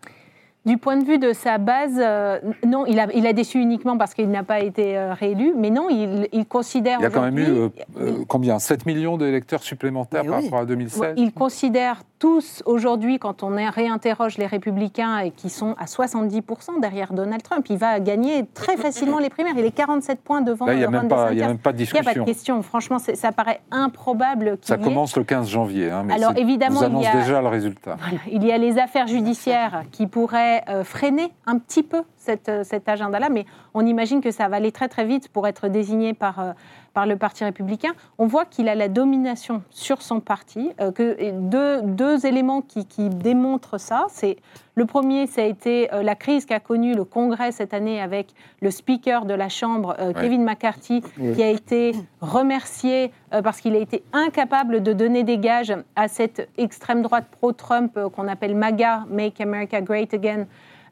[SPEAKER 6] du point de vue de sa base, euh, non, il a, il a, déçu uniquement parce qu'il n'a pas été euh, réélu, mais non, il, il considère.
[SPEAKER 3] Il y a quand même eu euh, combien? 7 millions d'électeurs supplémentaires par rapport à 2016
[SPEAKER 6] Il considère tous aujourd'hui, quand on réinterroge les républicains et qui sont à 70% derrière Donald Trump, il va gagner très facilement les primaires. Il est 47 points devant
[SPEAKER 3] Là, il n'y a, même pas, a même pas de discussion.
[SPEAKER 6] Il n'y a pas de question. Franchement, ça paraît improbable.
[SPEAKER 3] Ça commence le 15 janvier.
[SPEAKER 6] Hein, Alors évidemment,
[SPEAKER 3] vous annonce déjà le résultat.
[SPEAKER 6] il y a les affaires judiciaires qui pourraient euh, freiner un petit peu cette, euh, cet agenda-là, mais on imagine que ça va aller très très vite pour être désigné par euh, par le Parti républicain, on voit qu'il a la domination sur son parti. Euh, que deux, deux, éléments qui, démontrent ça, c'est le premier, ça a été euh, la crise qu'a connue le Congrès cette année avec le Speaker de la Chambre, euh, Kevin McCarthy, qui a été remercié parce qu'il a été incapable de donner des gages à cette extrême droite pro-Trump qu'on appelle MAGA, Make America Great Again.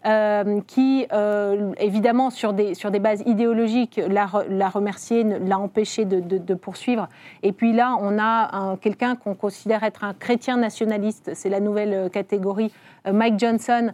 [SPEAKER 6] Euh, qui, euh, évidemment, sur des, sur des bases idéologiques, l'a, remercié, l'a empêché de, poursuivre. Et puis là, on a quelqu'un qu'on considère être un chrétien nationaliste, c'est la nouvelle euh, catégorie, Mike Johnson,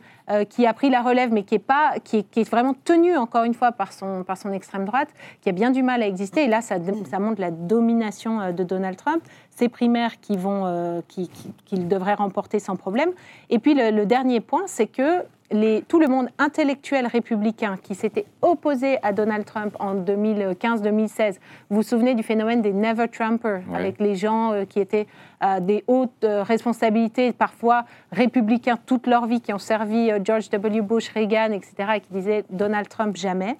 [SPEAKER 6] qui a pris la relève, mais qui est, pas, qui est, vraiment tenu, encore une fois, par son, par son extrême droite, qui a bien du mal à exister. Et là, ça, montre la domination de Donald Trump ces primaires qui vont, qu'il qui, devrait remporter sans problème. Et puis le dernier point, c'est que tout le monde intellectuel républicain qui s'était opposé à Donald Trump en 2015-2016. Vous vous souvenez du phénomène des Never Trumpers, avec les gens euh, qui étaient à des hautes euh, responsabilités, parfois républicains toute leur vie, qui ont servi euh, George W. Bush, Reagan, etc., et qui disaient Donald Trump jamais.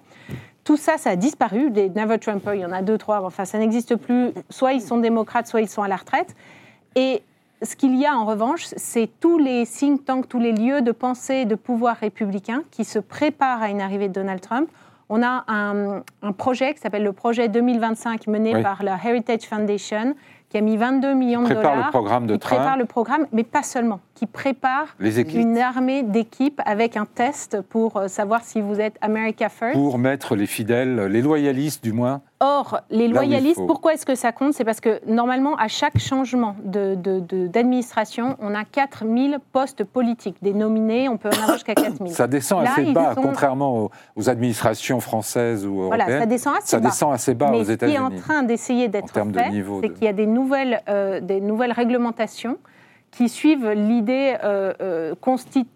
[SPEAKER 6] Tout ça, ça a disparu. Les Never Trumpers, il y en a deux, trois. Enfin, ça n'existe plus. Soit ils sont démocrates, soit ils sont à la retraite. Et ce qu'il y a en revanche, c'est tous les think tanks, tous les lieux de pensée et de pouvoir républicains qui se préparent à une arrivée de Donald Trump. On a un, projet qui s'appelle le projet 2025 mené par la Heritage Foundation qui a mis 22 millions de dollars.
[SPEAKER 3] Prépare le programme de
[SPEAKER 6] qui prépare le programme, mais pas seulement, qui prépare une armée d'équipes avec un test pour euh, savoir si vous êtes America First.
[SPEAKER 3] Pour mettre les fidèles, les loyalistes du moins.
[SPEAKER 6] Or, les loyalistes, pourquoi est-ce que ça compte? C'est parce que normalement, à chaque changement d'administration, de, on a 4000 postes politiques, des nominés, on peut en avoir jusqu'à 4000.
[SPEAKER 3] Ça descend assez bas, contrairement aux, administrations françaises ou européennes.
[SPEAKER 6] Voilà, ça descend assez
[SPEAKER 3] ça
[SPEAKER 6] bas.
[SPEAKER 3] Descend assez bas
[SPEAKER 6] Mais
[SPEAKER 3] aux États-Unis.
[SPEAKER 6] Ce qui est en train d'essayer d'être fait, c'est qu'il y a des nouvelles, euh, des nouvelles réglementations qui suivent l'idée euh, euh,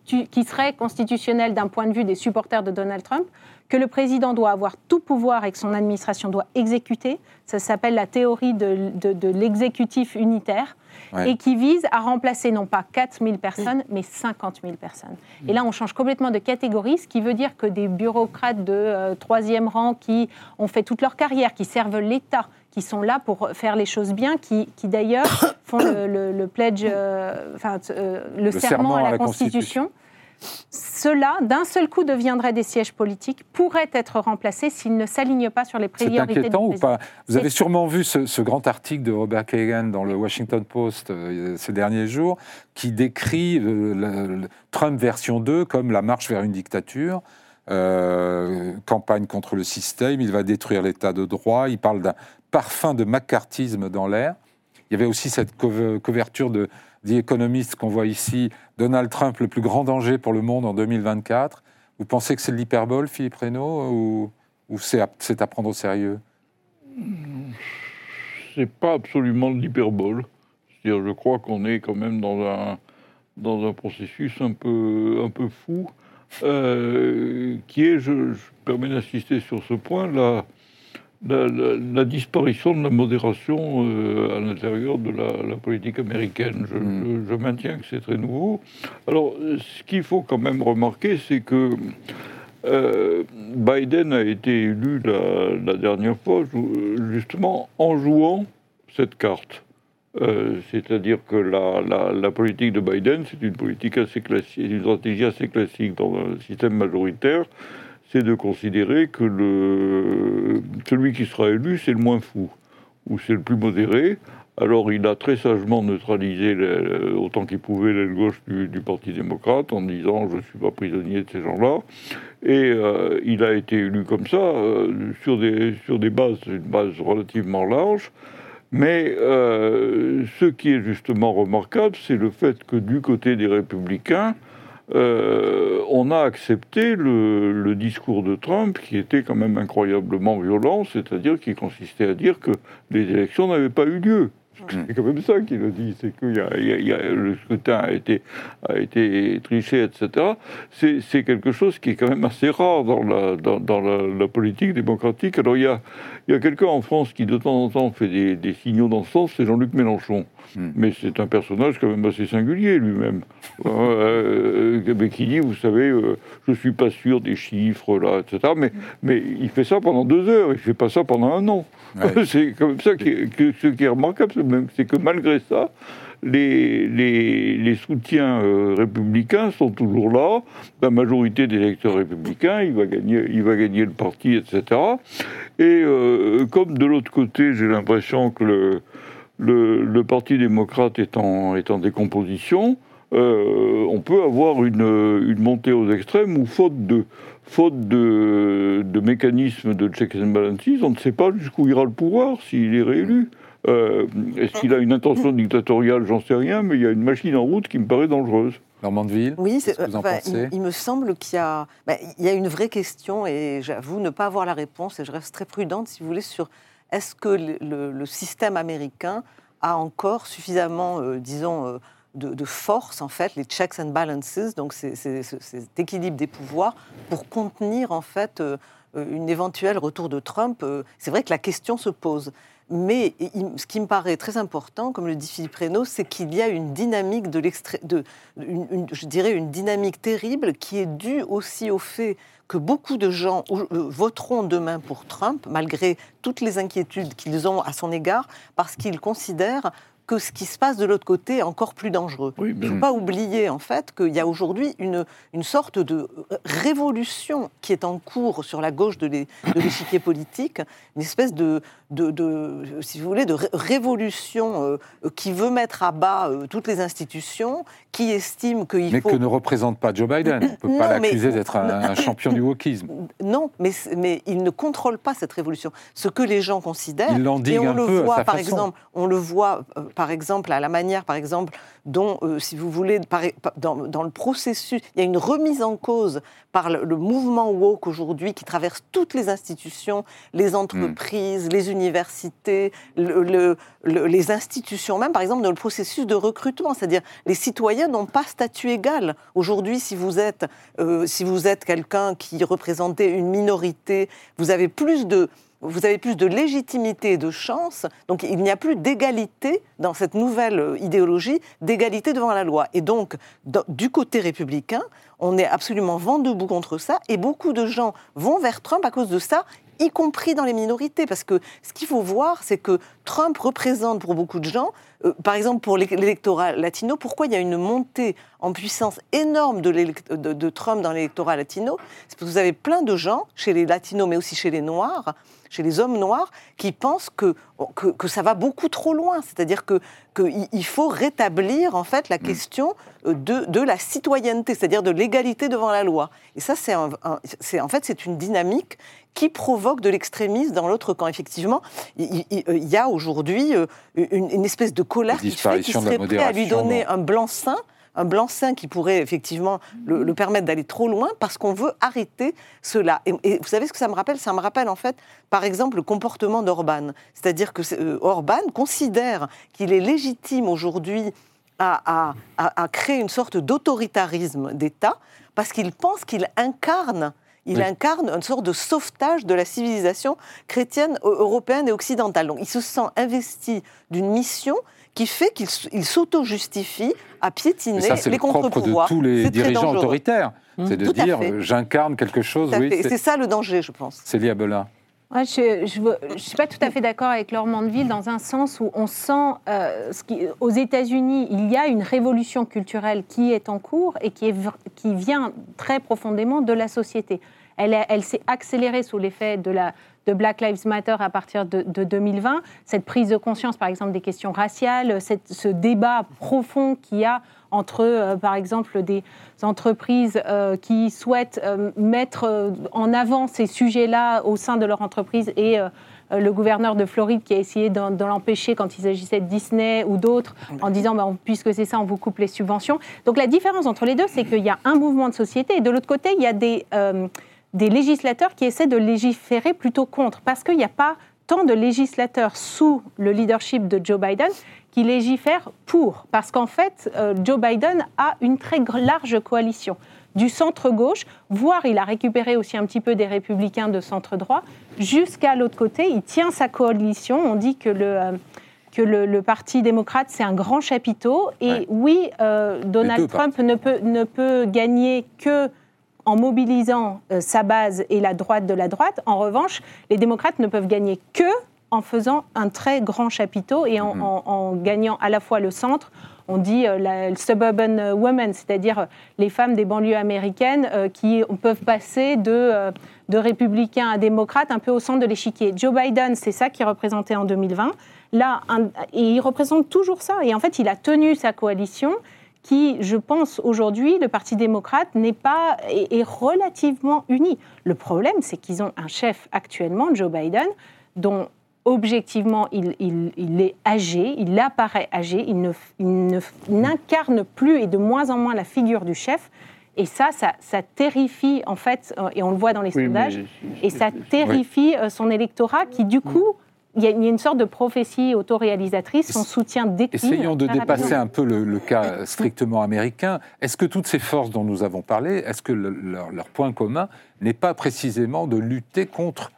[SPEAKER 6] qui serait constitutionnelle d'un point de vue des supporters de Donald Trump, que le président doit avoir tout pouvoir et que son administration doit exécuter. Ça s'appelle la théorie de, de, l'exécutif unitaire. Et qui vise à remplacer non pas 4 000 personnes, mais 50 000 personnes. Et là, on change complètement de catégorie, ce qui veut dire que des bureaucrates de troisième rang qui ont fait toute leur carrière, qui servent l'État, qui sont là pour faire les choses bien, qui, qui d'ailleurs font le, pledge, euh, enfin, euh, le, serment, à la, Constitution. Ceux-là, d'un seul coup, deviendraient des sièges politiques, pourraient être remplacés s'ils ne s'alignent pas sur les priorités.
[SPEAKER 3] C'est inquiétant ou pas? Vous avez sûrement vu ce, grand article de Robert Kagan dans le Washington Post euh, ces derniers jours, qui décrit le, Trump version 2 comme la marche vers une dictature. campagne contre le système, il va détruire l'état de droit, il parle d'un parfum de macartisme dans l'air. Il y avait aussi cette couverture de The Economist qu'on voit ici, Donald Trump, le plus grand danger pour le monde en 2024. Vous pensez que c'est de l'hyperbole, Philippe Reynaud, ou, c'est à, prendre au sérieux?
[SPEAKER 1] C'est pas absolument de l'hyperbole. Je crois qu'on est quand même dans un, dans un processus un peu, un peu fou, euh, qui est, je, je permets d'insister sur ce point, là la, disparition de la modération euh, à l'intérieur de la, politique américaine. Hmm. Je, maintiens que c'est très nouveau. Alors, ce qu'il faut quand même remarquer, c'est que euh, Biden a été élu la, dernière fois justement en jouant cette carte. Euh, c'est-à-dire que la, la, politique de Biden, c'est une politique assez classique, une stratégie assez classique dans un système majoritaire c'est de considérer que celui qui sera élu, c'est le moins fou, ou c'est le plus modéré. Alors il a très sagement neutralisé autant qu'il pouvait l'aile gauche du, Parti démocrate en disant je ne suis pas prisonnier de ces gens-là. Et euh, il a été élu comme ça, euh, sur, des, sur des bases, une base relativement large. Mais euh, ce qui est justement remarquable, c'est le fait que du côté des républicains, euh, on a accepté le, discours de Trump qui était quand même incroyablement violent, c'est-à-dire qui consistait à dire que les élections n'avaient pas eu lieu. C'est quand même ça qu'il a dit, c'est que le scrutin a été, a été triché, etc. C'est quelque chose qui est quand même assez rare dans la, dans, la, politique démocratique. Alors il y a, il y a quelqu'un en France qui de temps en temps fait des, des signaux dans ce sens, c'est Jean-Luc Mélenchon. Hmm. Mais c'est un personnage quand même assez singulier lui-même. Euh, euh, qui dit, vous savez, euh, je ne suis pas sûr des chiffres, là, etc. Mais, mais il fait ça pendant deux heures, il ne fait pas ça pendant un an. c'est comme ça que, ce qui est remarquable, c'est que malgré ça, les, soutiens républicains sont toujours là. La majorité des électeurs républicains, il va gagner, il va gagner le parti, etc. Et comme de l'autre côté, j'ai l'impression que le, Parti démocrate est en, décomposition, euh, on peut avoir une, montée aux extrêmes où, faute de, faute de, mécanismes de checks and balances, on ne sait pas jusqu'où ira le pouvoir s'il est réélu. Euh, est-ce qu'il a une intention dictatoriale J'en sais rien, mais il y a une machine en route qui me paraît dangereuse.
[SPEAKER 3] Normandville
[SPEAKER 5] Oui, c'est, il, me semble qu'il y a, bah, il y a une vraie question, et j'avoue ne pas avoir la réponse, et je reste très prudente, si vous voulez, sur est-ce que le, système américain a encore suffisamment, euh, disons, euh, de, force, en fait, les checks and balances, donc cet équilibre des pouvoirs, pour contenir, en fait, euh, une éventuelle retour de Trump C'est vrai que la question se pose. Mais ce qui me paraît très important, comme le dit Philippe Reynaud, c'est qu'il y a une dynamique de je dirais une dynamique terrible qui est due aussi au fait que beaucoup de gens euh, voteront demain pour Trump, malgré toutes les inquiétudes qu'ils ont à son égard, parce qu'ils considèrent que ce qui se passe de l'autre côté est encore plus dangereux. Il ne faut pas oublier en fait qu'il y a aujourd'hui une, une sorte de révolution qui est en cours sur la gauche de l'échiquier politique, une espèce de, de, si vous voulez, de révolution euh, qui veut mettre à bas euh, toutes les institutions, qui estime qu'il
[SPEAKER 3] faut... Mais que ne représente pas Joe Biden. On ne peut pas l'accuser d'être un, champion du wokisme.
[SPEAKER 5] Non, mais, mais il ne contrôle pas cette révolution. Ce que les gens considèrent...
[SPEAKER 3] Il et
[SPEAKER 5] on
[SPEAKER 3] le
[SPEAKER 5] voit,
[SPEAKER 3] par
[SPEAKER 5] exemple, On le voit, euh, par exemple, à la manière, par exemple, dont, si vous voulez, dans, dans, le processus, il y a une remise en cause par le, mouvement woke aujourd'hui qui traverse toutes les institutions, les entreprises, les universités, le, les institutions même, par exemple, dans le processus de recrutement. C'est-à-dire, les citoyens n'ont pas statut égal. Aujourd'hui, si vous êtes, euh, si vous êtes quelqu'un qui représentait une minorité, vous avez plus de vous avez plus de légitimité et de chance. Donc il n'y a plus d'égalité dans cette nouvelle euh, idéologie, d'égalité devant la loi. Et donc, du côté républicain, on est absolument vent debout contre ça. Et beaucoup de gens vont vers Trump à cause de ça y compris dans les minorités, parce que ce qu'il faut voir, c'est que Trump représente pour beaucoup de gens, euh, par exemple pour l'électorat latino, pourquoi il y a une montée en puissance énorme de, de Trump dans l'électorat latino? C'est parce que vous avez plein de gens, chez les latinos, mais aussi chez les noirs, chez les hommes noirs qui pensent que, que, ça va beaucoup trop loin. C'est-à-dire qu'il que faut rétablir en fait la mm. question euh, de, de la citoyenneté, c'est-à-dire de l'égalité devant la loi. Et ça, c'est en fait c'est une dynamique qui provoque de l'extrémisme dans l'autre camp. Effectivement, il, y a aujourd'hui euh, une, espèce de colère qui fait qu'il serait prêt à lui donner un blanc-seing un blanc-seing qui pourrait effectivement le, permettre d'aller trop loin parce qu'on veut arrêter cela. Et, vous savez ce que ça me rappelle? Ça me rappelle en fait, par exemple, le comportement d'Orban. C'est-à-dire que euh, Orban considère qu'il est légitime aujourd'hui à, créer une sorte d'autoritarisme d'État parce qu'il pense qu'il incarne il incarne une sorte de sauvetage de la civilisation chrétienne, européenne et occidentale. Donc il se sent investi d'une mission qui fait qu'il s'auto-justifie à piétiner les contre-pouvoirs.
[SPEAKER 3] C'est de tous les dirigeants autoritaires. Mmh. C'est de dire j'incarne quelque chose.
[SPEAKER 5] Oui, c'est ça le danger, je pense.
[SPEAKER 3] Célia Belin.
[SPEAKER 6] je ne suis pas tout à fait d'accord avec Laure Mandeville dans un sens où on sent euh, ce qui, aux États-Unis, il y a une révolution culturelle qui est en cours et qui, est, qui vient très profondément de la société. Elle, elle s'est accélérée sous l'effet de la, de Black Lives Matter à partir de, 2020, cette prise de conscience, par exemple, des questions raciales, ce débat profond qu'il y a entre, euh, par exemple, des entreprises euh, qui souhaitent euh, mettre en avant ces sujets-là au sein de leur entreprise et le gouverneur de Floride qui a essayé de, l'empêcher quand il s'agissait de Disney ou d'autres en disant bah, puisque c'est ça, on vous coupe les subventions. Donc la différence entre les deux, c'est qu'il y a un mouvement de société et de l'autre côté, il y a des des législateurs qui essaient de légiférer plutôt contre, parce qu'il n'y a pas tant de législateurs sous le leadership de Joe Biden qui légifèrent pour, parce qu'en fait, euh, Joe Biden a une très large coalition. Du centre-gauche, voire il a récupéré aussi un petit peu des républicains de centre-droit, jusqu'à l'autre côté, il tient sa coalition, on dit que le... Euh, que le, Parti démocrate, c'est un grand chapiteau. Et oui, euh, Donald Trump ne peut, ne peut gagner que en mobilisant euh, sa base et la droite de la droite. En revanche, les démocrates ne peuvent gagner que en faisant un très grand chapiteau et en, mhm. gagnant à la fois le centre, on dit euh, la suburban women, c'est-à-dire euh, les femmes des banlieues américaines qui peuvent passer de, de républicains à démocrates un peu au centre de l'échiquier. Joe Biden, c'est ça qui représentait en 2020. Là, et il représente toujours ça. Et en fait, il a tenu sa coalition qui, je pense, aujourd'hui, le Parti démocrate n'est pas est, relativement uni. Le problème, c'est qu'ils ont un chef actuellement, Joe Biden, dont objectivement il, il, est âgé, il apparaît âgé, il n'incarne ne, plus et de moins en moins la figure du chef. Et ça, ça, terrifie, en fait, et on le voit dans les sondages, et ça terrifie euh, son électorat qui, du coup, il y, a, une sorte de prophétie autoréalisatrice, son soutien décline.
[SPEAKER 3] Essayons de dépasser un peu le, cas strictement américain. Est-ce que toutes ces forces dont nous avons parlé, est-ce que leur, point commun n'est pas précisément de lutter contre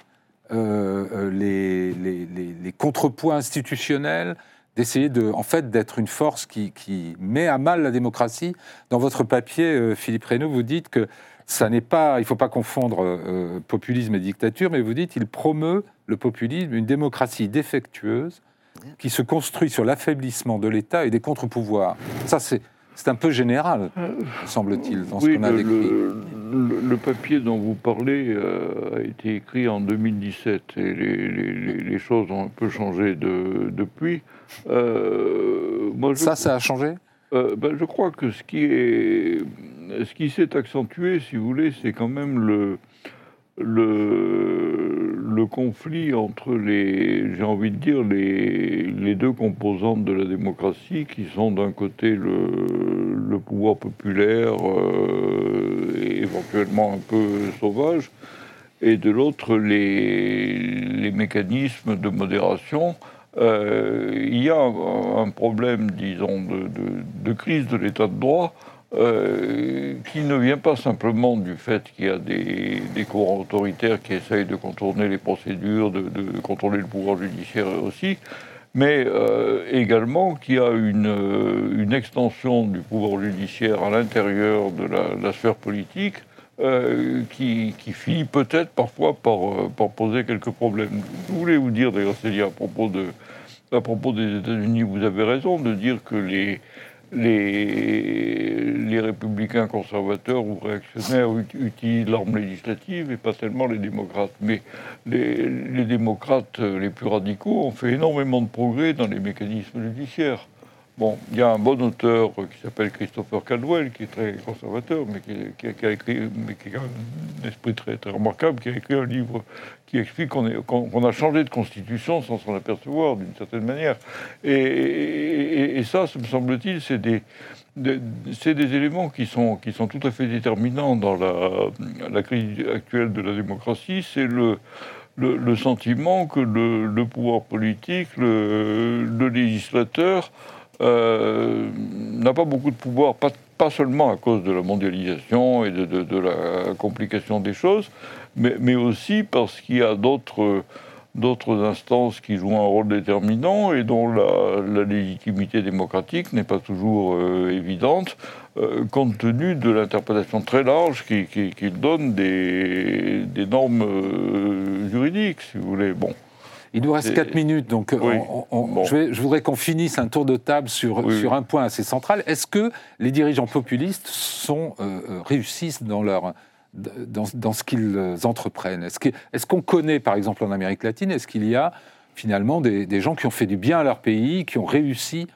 [SPEAKER 3] euh, euh, les, les, contrepoids institutionnels, d'essayer de, en fait, d'être une force qui, qui, met à mal la démocratie? Dans votre papier, euh, Philippe Reynaud, vous dites que ça n'est pas, il ne faut pas confondre populisme et dictature, mais vous dites il promeut le populisme, une démocratie défectueuse qui se construit sur l'affaiblissement de l'État et des contre-pouvoirs. Ça, c'est c'est un peu général, semble-t-il, dans ce qu'on a décrit.
[SPEAKER 1] Le, papier dont vous parlez euh, a été écrit en 2017 et les, choses ont un peu changé depuis.
[SPEAKER 3] Euh, ça, ça a changé?
[SPEAKER 1] Euh, ben, Je crois que ce qui est, ce qui s'est accentué, si vous voulez, c'est quand même le, conflit entre les, j'ai envie de dire, les, deux composantes de la démocratie, qui sont d'un côté le, pouvoir populaire, euh, éventuellement un peu sauvage, et de l'autre les, mécanismes de modération. Euh, il y a un, problème, disons, de crise de l'état de droit euh, qui ne vient pas simplement du fait qu'il y a des, des, courants autoritaires qui essayent de contourner les procédures, de, contrôler le pouvoir judiciaire aussi, mais euh, également qu'il y a une, euh, une, extension du pouvoir judiciaire à l'intérieur de la, sphère politique qui, finit peut-être parfois par, poser quelques problèmes. Je voulais vous dire d'ailleurs, c'est à propos de à propos des États-Unis, vous avez raison de dire que les, les, républicains conservateurs ou réactionnaires utilisent l'arme législative et pas tellement les démocrates. Mais les, démocrates les plus radicaux ont fait énormément de progrès dans les mécanismes judiciaires. Bon, il y a un bon auteur qui s'appelle Christopher Caldwell, qui est très conservateur, mais qui, a écrit, mais qui a un esprit très, très remarquable, qui a écrit un livre qui explique qu'on a changé de constitution sans s'en apercevoir, d'une certaine manière. Et, ça, me semble-t-il, c'est des, éléments qui sont, qui sont tout à fait déterminants dans la, crise actuelle de la démocratie. C'est le, sentiment que le, pouvoir politique, le législateur, euh, n'a pas beaucoup de pouvoir, pas, pas, seulement à cause de la mondialisation et de, de, la complication des choses, mais, mais aussi parce qu'il y a d'autres d'autres instances qui jouent un rôle déterminant et dont la, légitimité démocratique n'est pas toujours euh, évidente, euh, compte tenu de l'interprétation très large qu'il qui, qui donne des, des normes juridiques, si vous voulez. Bon.
[SPEAKER 3] Il nous reste 4 minutes, donc euh, je, voudrais qu'on finisse un tour de table sur, sur un point assez central. Est-ce que les dirigeants populistes sont, euh, euh, réussissent dans, leur, dans, dans ce qu'ils entreprennent? Est-ce qu'on connaît, par exemple, en Amérique latine, est-ce qu'il y a finalement des, des, gens qui ont fait du bien à leur pays, qui ont réussi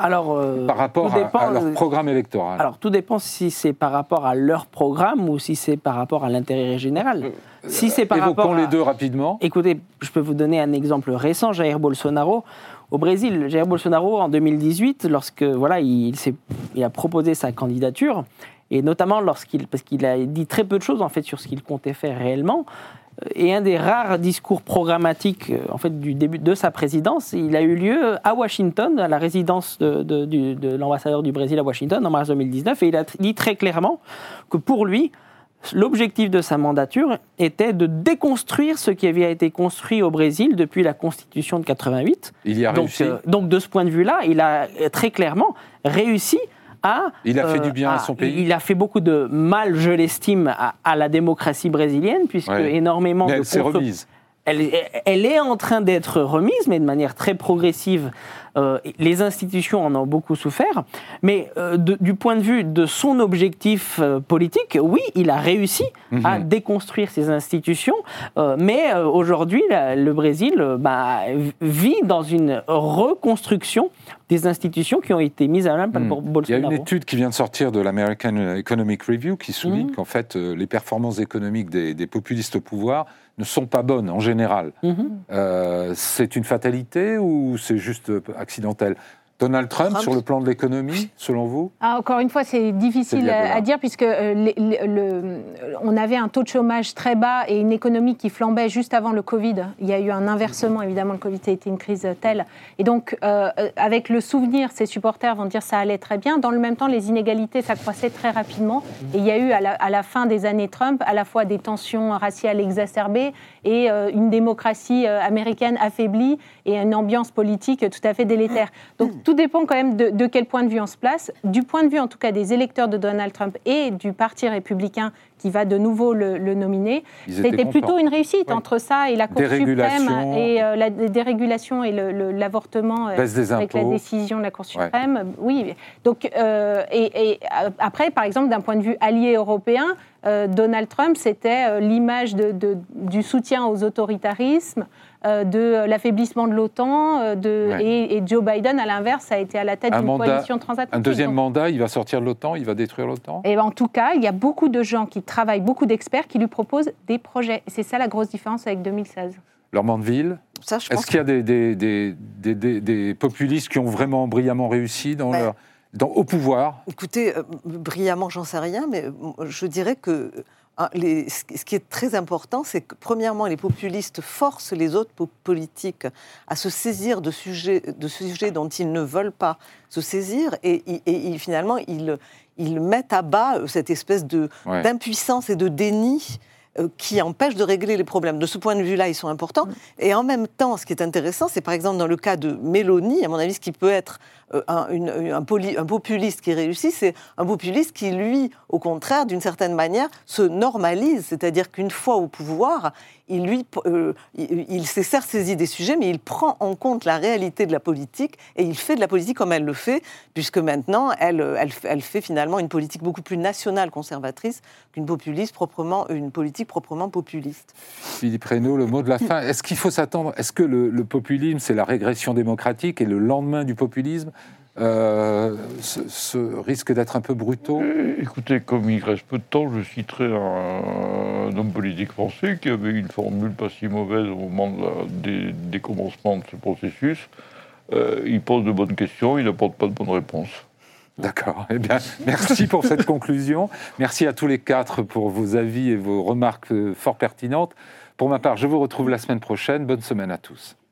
[SPEAKER 4] alors,
[SPEAKER 3] par rapport à, leur programme électoral?
[SPEAKER 4] Alors, tout dépend si c'est par rapport à leur programme ou si c'est par rapport à l'intérêt général.
[SPEAKER 3] Si c'est par Évoquons les deux rapidement.
[SPEAKER 4] Écoutez, je peux vous donner un exemple récent, Jair Bolsonaro. Au Brésil, Jair Bolsonaro, en 2018, lorsque voilà, il, il a proposé sa candidature, et notamment lorsqu'il, parce qu'il a dit très peu de choses en fait sur ce qu'il comptait faire réellement, et un des rares discours programmatiques en fait du début de sa présidence, il a eu lieu à Washington, à la résidence de, de, de l'ambassadeur du Brésil à Washington en mars 2019, et il a dit très clairement que pour lui, L'objectif de sa mandature était de déconstruire ce qui avait été construit au Brésil depuis la Constitution de 88.
[SPEAKER 3] Il y a
[SPEAKER 4] donc,
[SPEAKER 3] réussi.
[SPEAKER 4] Euh, donc de ce point de vue-là, il a très clairement réussi à...
[SPEAKER 3] Il a fait du bien à, son pays.
[SPEAKER 4] Il a fait beaucoup de mal, je l'estime, à, la démocratie brésilienne, puisque énormément
[SPEAKER 3] Mais
[SPEAKER 4] elle
[SPEAKER 3] remise.
[SPEAKER 4] Elle, elle, est en train d'être remise, mais de manière très progressive euh, les institutions en ont beaucoup souffert, mais euh, du point de vue de son objectif euh, politique, oui, il a réussi à mhm. déconstruire ces institutions, mais aujourd'hui, le Brésil bah, vit dans une reconstruction des institutions qui ont été mises à l'œuvre par mhm. Bolsonaro.
[SPEAKER 3] Il y a une étude qui vient de sortir de l'American Economic Review qui souligne mhm. qu'en fait, les performances économiques des, des populistes au pouvoir ne sont pas bonnes en général. Euh, c'est une fatalité ou c'est juste accidentel? Donald Trump, sur le plan de l'économie, selon vous?
[SPEAKER 6] Ah, Encore une fois, c'est difficile à, dire puisque euh, on avait un taux de chômage très bas et une économie qui flambait juste avant le Covid. Il y a eu un inversement, évidemment, le Covid a été une crise telle. Et donc, euh, avec le souvenir, ses supporters vont dire ça allait très bien. Dans le même temps, les inégalités s'accroissaient très rapidement. Et il y a eu, à la, fin des années Trump, à la fois des tensions raciales exacerbées et euh, une démocratie américaine affaiblie et une ambiance politique tout à fait délétère. Donc, tout dépend quand même de, quel point de vue on se place. Du point de vue, en tout cas, des électeurs de Donald Trump et du Parti républicain, qui va de nouveau le, nominer. C'était plutôt une réussite entre ça et la Cour suprême et euh, la dérégulation et l'avortement euh, avec la décision de la Cour suprême. Oui, donc et, et, après, par exemple, d'un point de vue allié européen, Donald Trump, c'était l'image de, du soutien aux autoritarismes. Euh, de l'affaiblissement de l'OTAN, euh, et, Joe Biden, à l'inverse, a été à la tête d'une coalition transatlantique.
[SPEAKER 3] Un deuxième mandat, il va sortir de l'OTAN, il va détruire l'OTAN?
[SPEAKER 6] Et En tout cas, il y a beaucoup de gens qui travaillent, beaucoup d'experts qui lui proposent des projets. Et c'est ça la grosse différence avec 2016.
[SPEAKER 3] Leur Mandeville Est-ce qu'il y a des, des, populistes qui ont vraiment brillamment réussi dans leur, dans, au pouvoir?
[SPEAKER 5] Écoutez, euh, brillamment, j'en sais rien, mais je dirais que ah, ce qui est très important, c'est que premièrement, les populistes forcent les autres politiques à se saisir de sujets, de sujets dont ils ne veulent pas se saisir, et, finalement, ils, ils, mettent à bas euh, cette espèce d'impuissance et de déni qui empêche de régler les problèmes. De ce point de vue-là, ils sont importants. Mm. Et en même temps, ce qui est intéressant, c'est par exemple dans le cas de Mélanie, à mon avis, ce qui peut être euh, un, populiste qui réussit, c'est un populiste qui, lui, au contraire, d'une certaine manière, se normalise. C'est-à-dire qu'une fois au pouvoir, il, lui, euh, il, s'est certes saisi des sujets, mais il prend en compte la réalité de la politique et il fait de la politique comme elle le fait, puisque maintenant, elle, elle, fait finalement une politique beaucoup plus nationale conservatrice qu'une populiste proprement, une politique proprement populiste.
[SPEAKER 3] Philippe Reynaud, le mot de la fin. Est-ce qu'il faut s'attendre Est-ce que le populisme, c'est la régression démocratique et le lendemain du populisme euh, ce, risque d'être un peu brutaux
[SPEAKER 1] euh, Écoutez, comme il reste peu de temps, je citerai un, homme politique français qui avait une formule pas si mauvaise au moment des, commencements de ce processus. Euh, il pose de bonnes questions, il n'apporte pas de bonnes réponses.
[SPEAKER 3] D'accord. Eh bien, merci pour cette conclusion. Merci à tous les quatre pour vos avis et vos remarques fort pertinentes. Pour ma part, je vous retrouve la semaine prochaine. Bonne semaine à tous.